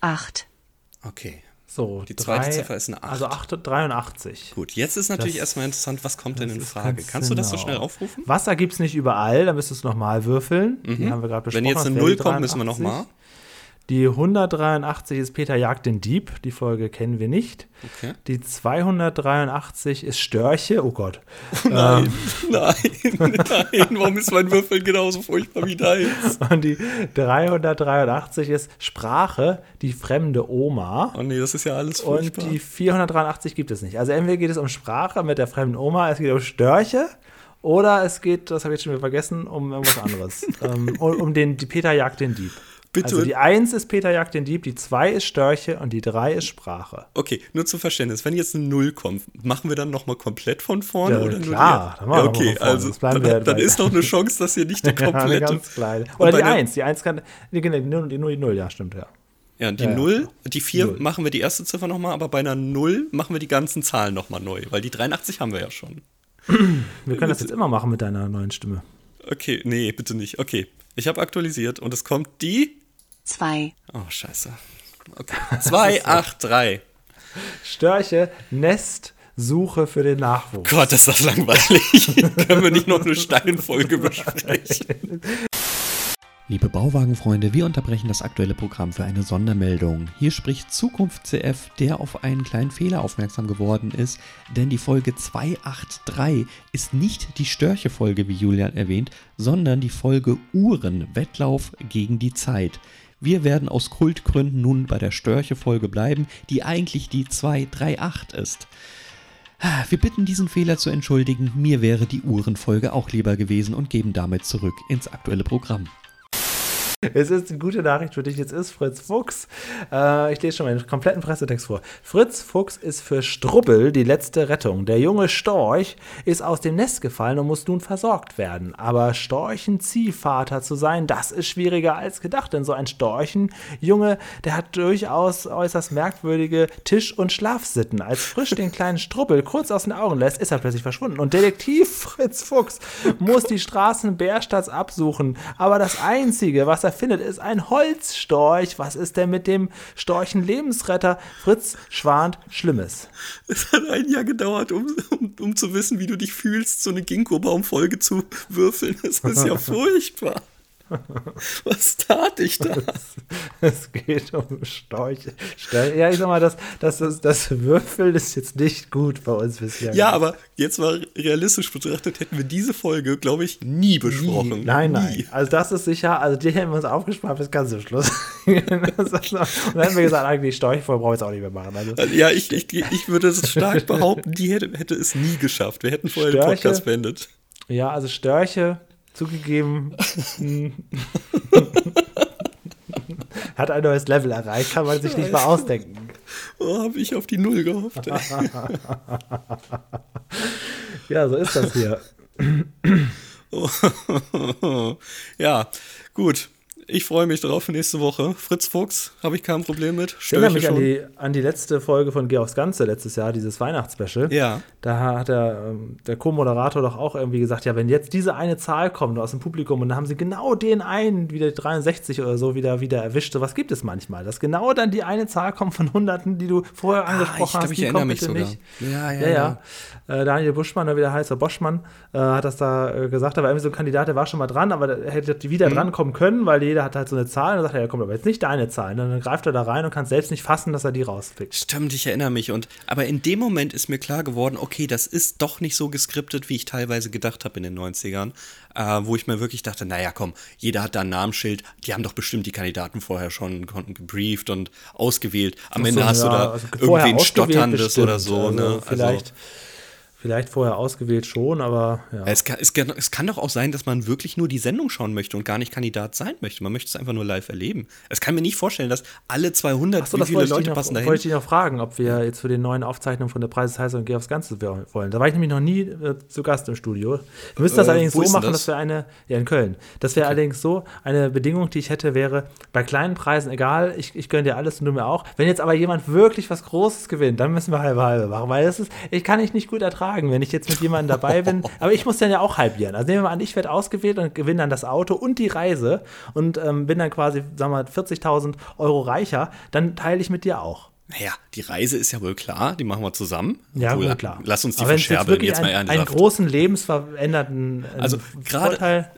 Speaker 4: acht,
Speaker 2: Okay,
Speaker 3: So,
Speaker 2: Die zweite
Speaker 3: drei-
Speaker 2: Ziffer ist eine acht.
Speaker 3: Also 8, 83.
Speaker 2: gut. Jetzt ist natürlich
Speaker 3: Das-
Speaker 2: erstmal interessant, was kommt denn in Frage? Kannst du das so
Speaker 3: genau.
Speaker 2: schnell aufrufen?
Speaker 3: Wasser gibt es nicht überall, da müsstest du nochmal würfeln. Die haben wir gerade besprochen.
Speaker 2: Mhm. Wenn jetzt eine
Speaker 3: wäre
Speaker 2: Null
Speaker 3: die
Speaker 2: kommt, müssen wir
Speaker 3: 83.
Speaker 2: nochmal.
Speaker 3: Die 183 ist Peter jagt den Dieb. Die Folge kennen wir nicht.
Speaker 2: Okay.
Speaker 3: Die 283 ist Störche. Oh Gott.
Speaker 2: Nein, nein, nein. Warum ist mein Würfel genauso furchtbar wie deins?
Speaker 3: Und die 383 ist Sprache, die fremde Oma.
Speaker 2: Oh nee, das ist ja alles
Speaker 3: Und
Speaker 2: furchtbar.
Speaker 3: die 483 gibt es nicht. Also entweder geht es um Sprache mit der fremden Oma, es geht um Störche Oder es geht, das habe ich jetzt schon wieder vergessen, um irgendwas anderes. ähm, um, um den, die Peter jagt den Dieb.
Speaker 2: Bitte.
Speaker 3: Also die 1 ist Peter jagt den Dieb, die 2 ist Störche und die 3 ist Sprache.
Speaker 2: Okay, nur zum Verständnis. Wenn jetzt eine Null kommt, machen wir dann nochmal komplett von vorne
Speaker 3: Ja,
Speaker 2: oder
Speaker 3: klar, dann?
Speaker 2: Ja,
Speaker 3: machen wir
Speaker 2: okay,
Speaker 3: vorne.
Speaker 2: also dann,
Speaker 3: wir
Speaker 2: dann ist noch eine Chance, dass ihr nicht die
Speaker 3: Ja,
Speaker 2: komplette.
Speaker 3: ganz kleine.
Speaker 2: Und
Speaker 3: Oder die
Speaker 2: der-
Speaker 3: 1, die 1 kann, nee, genau, die 0, die 0, die 0, ja, stimmt, ja.
Speaker 2: Ja, die
Speaker 3: Ja, ja.
Speaker 2: Null, die vier
Speaker 3: Null.
Speaker 2: machen wir die erste Ziffer nochmal, aber bei einer Null machen wir die ganzen Zahlen nochmal neu, weil die 83 haben wir ja schon.
Speaker 3: Wir können das jetzt immer machen mit deiner neuen Stimme.
Speaker 2: Okay, nee, bitte nicht. Okay, ich habe aktualisiert und es kommt die.
Speaker 4: 2.
Speaker 2: Oh, scheiße. Okay. 283.
Speaker 3: Störche, Nestsuche für den Nachwuchs.
Speaker 2: Gott, ist das langweilig. Können wir nicht noch eine Steinfolge besprechen? Liebe Bauwagenfreunde, wir unterbrechen das aktuelle Programm für eine Sondermeldung. Hier spricht Zukunft CF, der auf einen kleinen Fehler aufmerksam geworden ist, denn die Folge 283 ist nicht die Störche-Folge, wie Julian erwähnt, sondern die Folge Uhren, Wettlauf gegen die Zeit. Wir werden aus Kultgründen nun bei der Störche-Folge bleiben, die eigentlich die 238 ist. Wir bitten diesen Fehler zu entschuldigen, mir wäre die Uhrenfolge auch lieber gewesen und geben damit zurück ins aktuelle Programm.
Speaker 3: Es ist eine gute Nachricht für dich. Jetzt ist Fritz Fuchs. Äh, ich lese schon mal den kompletten Pressetext vor. Fritz Fuchs ist für Strubbel die letzte Rettung. Der junge Storch ist aus dem Nest gefallen und muss nun versorgt werden. Aber Storchenziehvater zu sein, das ist schwieriger als gedacht. Denn so ein Storchenjunge, der hat durchaus äußerst merkwürdige Tisch- und Schlafsitten. Als Frisch den kleinen Strubbel kurz aus den Augen lässt, ist er plötzlich verschwunden. Und Detektiv Fritz Fuchs muss die Straßen Bärstadts absuchen. Aber das Einzige, was er findet, ist ein Holzstorch. Was ist denn mit dem Storchen-Lebensretter Fritz Schwant Schlimmes?
Speaker 2: Es hat ein Jahr gedauert, um, um, um zu wissen, wie du dich fühlst, so eine Ginkgo-Baumfolge zu würfeln. Das ist ja furchtbar. Was tat ich da?
Speaker 3: Es geht um Storche. Stör- Ja, ich sag mal, das, das, das, das Würfeln ist jetzt nicht gut bei uns bisher.
Speaker 2: Ja, aber jetzt mal realistisch betrachtet, hätten wir diese Folge, glaube ich, nie besprochen.
Speaker 3: Nie. Nein, nein.
Speaker 2: Nie.
Speaker 3: Also das ist sicher, also die hätten wir uns aufgespart bis ganz zum Schluss. Und dann hätten wir gesagt, eigentlich Storchfolge brauchen wir jetzt auch nicht mehr machen. Also
Speaker 2: Also, Ja, ich, ich, ich würde es stark behaupten, die hätte, hätte es nie geschafft. Wir hätten vorher den
Speaker 3: Störche?
Speaker 2: Podcast beendet.
Speaker 3: Ja, also Störche, zugegeben, hat ein neues Level erreicht, kann man sich nicht mal ausdenken.
Speaker 2: Oh, habe ich auf die Null gehofft. Ey.
Speaker 3: Ja, so ist das hier.
Speaker 2: ja, gut. Ich freue mich drauf für nächste Woche. Fritz Fuchs, habe ich kein Problem mit.
Speaker 3: Ich erinnere mich an die, an die letzte Folge von Geh aufs Ganze letztes Jahr, dieses Weihnachtsspecial.
Speaker 2: Ja.
Speaker 3: Da hat der, ähm, der Co-Moderator doch auch irgendwie gesagt, ja, wenn jetzt diese eine Zahl kommt aus dem Publikum und dann haben sie genau den einen, wieder 63 oder so, wieder, wieder erwischt. So was gibt es manchmal, dass genau dann die eine Zahl kommt von Hunderten, die du vorher angesprochen
Speaker 2: Ah, ich glaub,
Speaker 3: hast.
Speaker 2: ich
Speaker 3: die
Speaker 2: erinnere
Speaker 3: kommt
Speaker 2: mich
Speaker 3: bitte
Speaker 2: sogar.
Speaker 3: nicht.
Speaker 2: Ja, ja,
Speaker 3: ja. ja. Äh, Daniel Buschmann, oder wie der heißt, der Boschmann, äh, hat das da äh, gesagt. Da war irgendwie so ein Kandidat, der war schon mal dran, aber der hätte
Speaker 2: Mhm.
Speaker 3: wieder dran kommen können, weil jeder hat halt so eine Zahl und dann sagt er, ja, kommt aber jetzt nicht deine Zahl. Und dann greift er da rein und kann selbst nicht fassen, dass er die rauspickt.
Speaker 2: Stimmt, ich erinnere mich. Und aber in dem Moment ist mir klar geworden, okay, das ist doch nicht so geskriptet, wie ich teilweise gedacht habe in den 90ern, äh, wo ich mir wirklich dachte, naja, komm, jeder hat da ein Namensschild, die haben doch bestimmt die Kandidaten vorher schon konnten gebrieft und ausgewählt. Am
Speaker 3: Ach
Speaker 2: Ende
Speaker 3: so,
Speaker 2: hast du
Speaker 3: ja,
Speaker 2: da
Speaker 3: also
Speaker 2: irgendwen Stotterndes
Speaker 3: bestimmt.
Speaker 2: oder so.
Speaker 3: Also
Speaker 2: ne?
Speaker 3: Vielleicht, vielleicht vorher ausgewählt schon, aber ja.
Speaker 2: Es, kann, es, kann, es kann doch auch sein, dass man wirklich nur die Sendung schauen möchte und gar nicht Kandidat sein möchte. Man möchte es einfach nur live erleben. Es kann mir nicht vorstellen, dass alle 200,
Speaker 3: Achso,
Speaker 2: wie
Speaker 3: das
Speaker 2: viele Leute
Speaker 3: noch,
Speaker 2: passen
Speaker 3: wollte ich
Speaker 2: dahin?
Speaker 3: dich noch fragen, ob wir jetzt für die neuen Aufzeichnungen von der Preis ist heiß und Geh aufs Ganze wollen. Da war ich nämlich noch nie äh, zu Gast im Studio. Wir müssen das
Speaker 2: Äh,
Speaker 3: allerdings so machen,
Speaker 2: das?
Speaker 3: dass wir eine, ja in Köln, das wäre allerdings so, eine Bedingung, die ich hätte, wäre, bei kleinen Preisen, egal, ich, ich gönne dir alles und du mir auch. Wenn jetzt aber jemand wirklich was Großes gewinnt, dann müssen wir halbe halbe machen, weil das ist, ich kann ich nicht gut ertragen, wenn ich jetzt mit jemandem dabei bin, aber ich muss dann ja auch halbieren. Also nehmen wir mal an, ich werde ausgewählt und gewinne dann das Auto und die Reise und ähm, bin dann quasi, sagen wir mal, 40.000 Euro reicher, dann teile ich mit dir auch.
Speaker 2: Naja, die Reise ist ja wohl klar, die machen wir zusammen.
Speaker 3: Ja, gut, klar.
Speaker 2: Lass uns die
Speaker 3: Aber
Speaker 2: verscherbeln,
Speaker 3: wirklich
Speaker 2: jetzt mal
Speaker 3: ein, einen großen lebensverändernden äh,
Speaker 2: Also, gerade-
Speaker 3: Vorteil.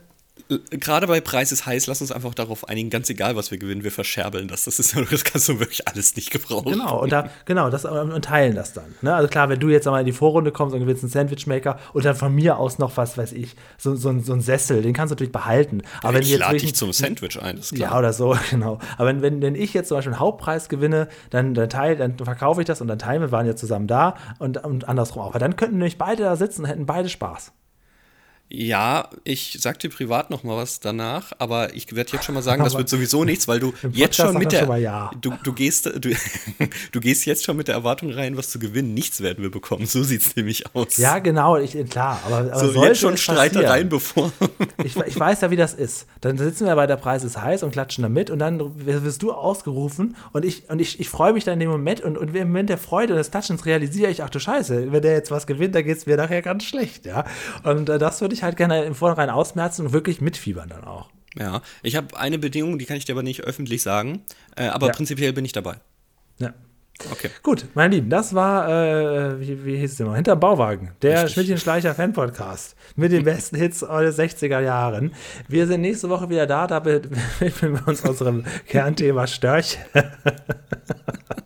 Speaker 2: Gerade bei Preis ist heiß, lass uns einfach darauf einigen, ganz egal, was wir gewinnen, wir verscherbeln das. Das, ist, das kannst du wirklich alles nicht gebrauchen.
Speaker 3: Genau, und, da, genau das, und teilen das dann. Ne? Also klar, wenn du jetzt einmal in die Vorrunde kommst und gewinnst einen Sandwichmaker und dann von mir aus noch was, weiß ich, so, so, ein- so ein Sessel, den kannst du natürlich behalten. Aber wenn
Speaker 2: ich lade dich zum Sandwich ein, ist klar.
Speaker 3: Ja, oder so, genau. Aber wenn, wenn, wenn ich jetzt zum Beispiel einen Hauptpreis gewinne, dann, dann, teil, dann verkaufe ich das und dann teilen wir, waren ja zusammen da und, und andersrum auch. Aber dann könnten nämlich beide da sitzen und hätten beide Spaß.
Speaker 2: Ja, ich sag dir privat noch mal was danach, aber ich werde jetzt schon mal sagen, das wird sowieso nichts, weil du jetzt schon mit der
Speaker 3: schon ja.
Speaker 2: du, du gehst du, du gehst jetzt schon mit der Erwartung rein, was zu gewinnen, nichts werden wir bekommen. So sieht's nämlich aus.
Speaker 3: Ja, genau, ich, klar, aber, aber
Speaker 2: so jetzt schon Streitereien bevor.
Speaker 3: Ich, ich, weiß ja, wie das ist. Dann sitzen wir bei der Preis ist heiß und klatschen da mit und dann wirst du ausgerufen und ich und ich, ich freue mich dann in dem Moment und, und im Moment der Freude und des Klatschens realisiere ich, ach du Scheiße, wenn der jetzt was gewinnt, dann geht's mir nachher ganz schlecht, ja. Und äh, das würde ich halt gerne im Vornherein ausmerzen und wirklich mitfiebern dann auch.
Speaker 2: Ja, ich habe eine Bedingung, die kann ich dir aber nicht öffentlich sagen, äh, aber ja. prinzipiell bin ich dabei.
Speaker 3: Ja. Okay. Gut, meine Lieben, das war, äh, wie, wie hieß es immer, Hinterm Bauwagen, der Schmidtchen-Schleicher Fan-Podcast mit den besten Hits der 60er Jahren. Wir sind nächste Woche wieder da, da widmen wir uns unserem Kernthema Störche.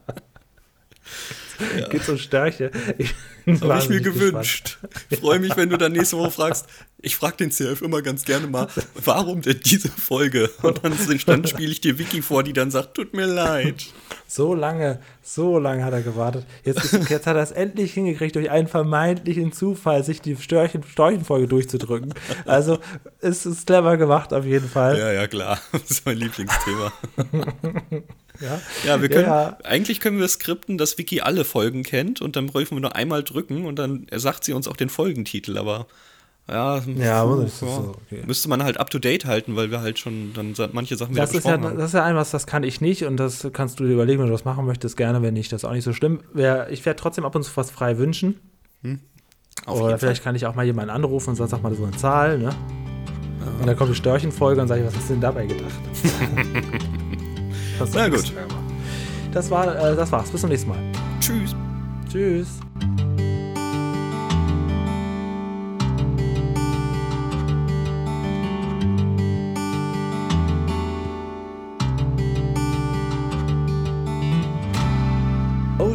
Speaker 3: ja. Geht um Störche.
Speaker 2: Ich, habe ich mir gewünscht. Ich freue mich, wenn du dann nächste Woche fragst. Ich frage den CF immer ganz gerne mal, warum denn diese Folge? Und dann, dann spiele ich dir Wiki vor, die dann sagt, tut mir leid.
Speaker 3: So lange, so lange hat er gewartet. Jetzt, ist, jetzt hat er es endlich hingekriegt, durch einen vermeintlichen Zufall sich die Störchen, Storchenfolge durchzudrücken. Also es ist clever gemacht auf jeden Fall.
Speaker 2: Ja, ja, klar. Das ist mein Lieblingsthema. Ja, ja wir können, ja. eigentlich können wir skripten, dass Wiki alle Folgen kennt und dann bräuchten wir nur einmal drücken und dann sagt sie uns auch den Folgentitel, aber ja,
Speaker 3: ja, puh, das so,
Speaker 2: okay. müsste man halt up to date halten, weil wir halt schon dann manche Sachen
Speaker 3: das wieder ist ja, haben. Das ist ja ein was, das kann ich nicht und das kannst du dir überlegen, wenn du das machen möchtest, gerne, wenn nicht, das ist auch nicht so schlimm. Ich werde trotzdem ab und zu was frei wünschen. Hm. Oder vielleicht Fall. kann ich auch mal jemanden anrufen und sagen, sag mal so eine Zahl, ne? Ja. Und dann kommt die Störchenfolge und sage ich, was hast du denn dabei gedacht?
Speaker 2: Na gut.
Speaker 3: Das, war, äh, das war's. Bis zum nächsten Mal.
Speaker 2: Tschüss.
Speaker 3: Tschüss.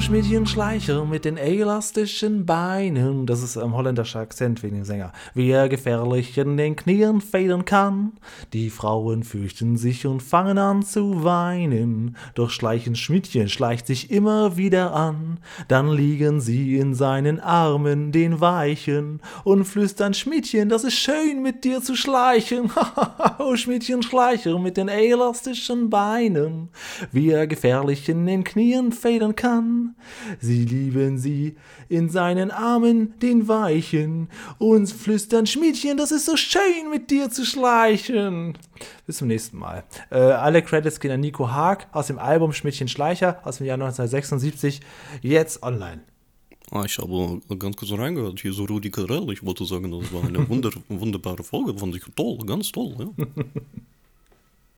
Speaker 3: Schmiedchen Schleicher mit den elastischen Beinen. Das ist ein holländischer Akzent wegen dem Sänger. Wie er gefährlich in den Knien federn kann. Die Frauen fürchten sich und fangen an zu weinen. Doch Schleichen Schmidtchen schleicht sich immer wieder an. Dann liegen sie in seinen Armen, den Weichen, und flüstern Schmidtchen, das ist schön mit dir zu schleichen. oh Schmidtchen Schleicher mit den elastischen Beinen. Wie er gefährlich in den Knien federn kann. Sie lieben sie in seinen Armen, den Weichen, und flüstern Schmiedchen, das ist so schön mit dir zu schleichen. Bis zum nächsten Mal. Äh, alle Credits gehen an Nico Haag aus dem Album Schmidtchen Schleicher aus dem Jahr 1976, jetzt online.
Speaker 2: Ah, ich habe ganz kurz reingehört, hier so Rudi Carell. Ich wollte sagen, das war eine wunder, wunderbare Folge, fand ich toll, ganz toll. Ja.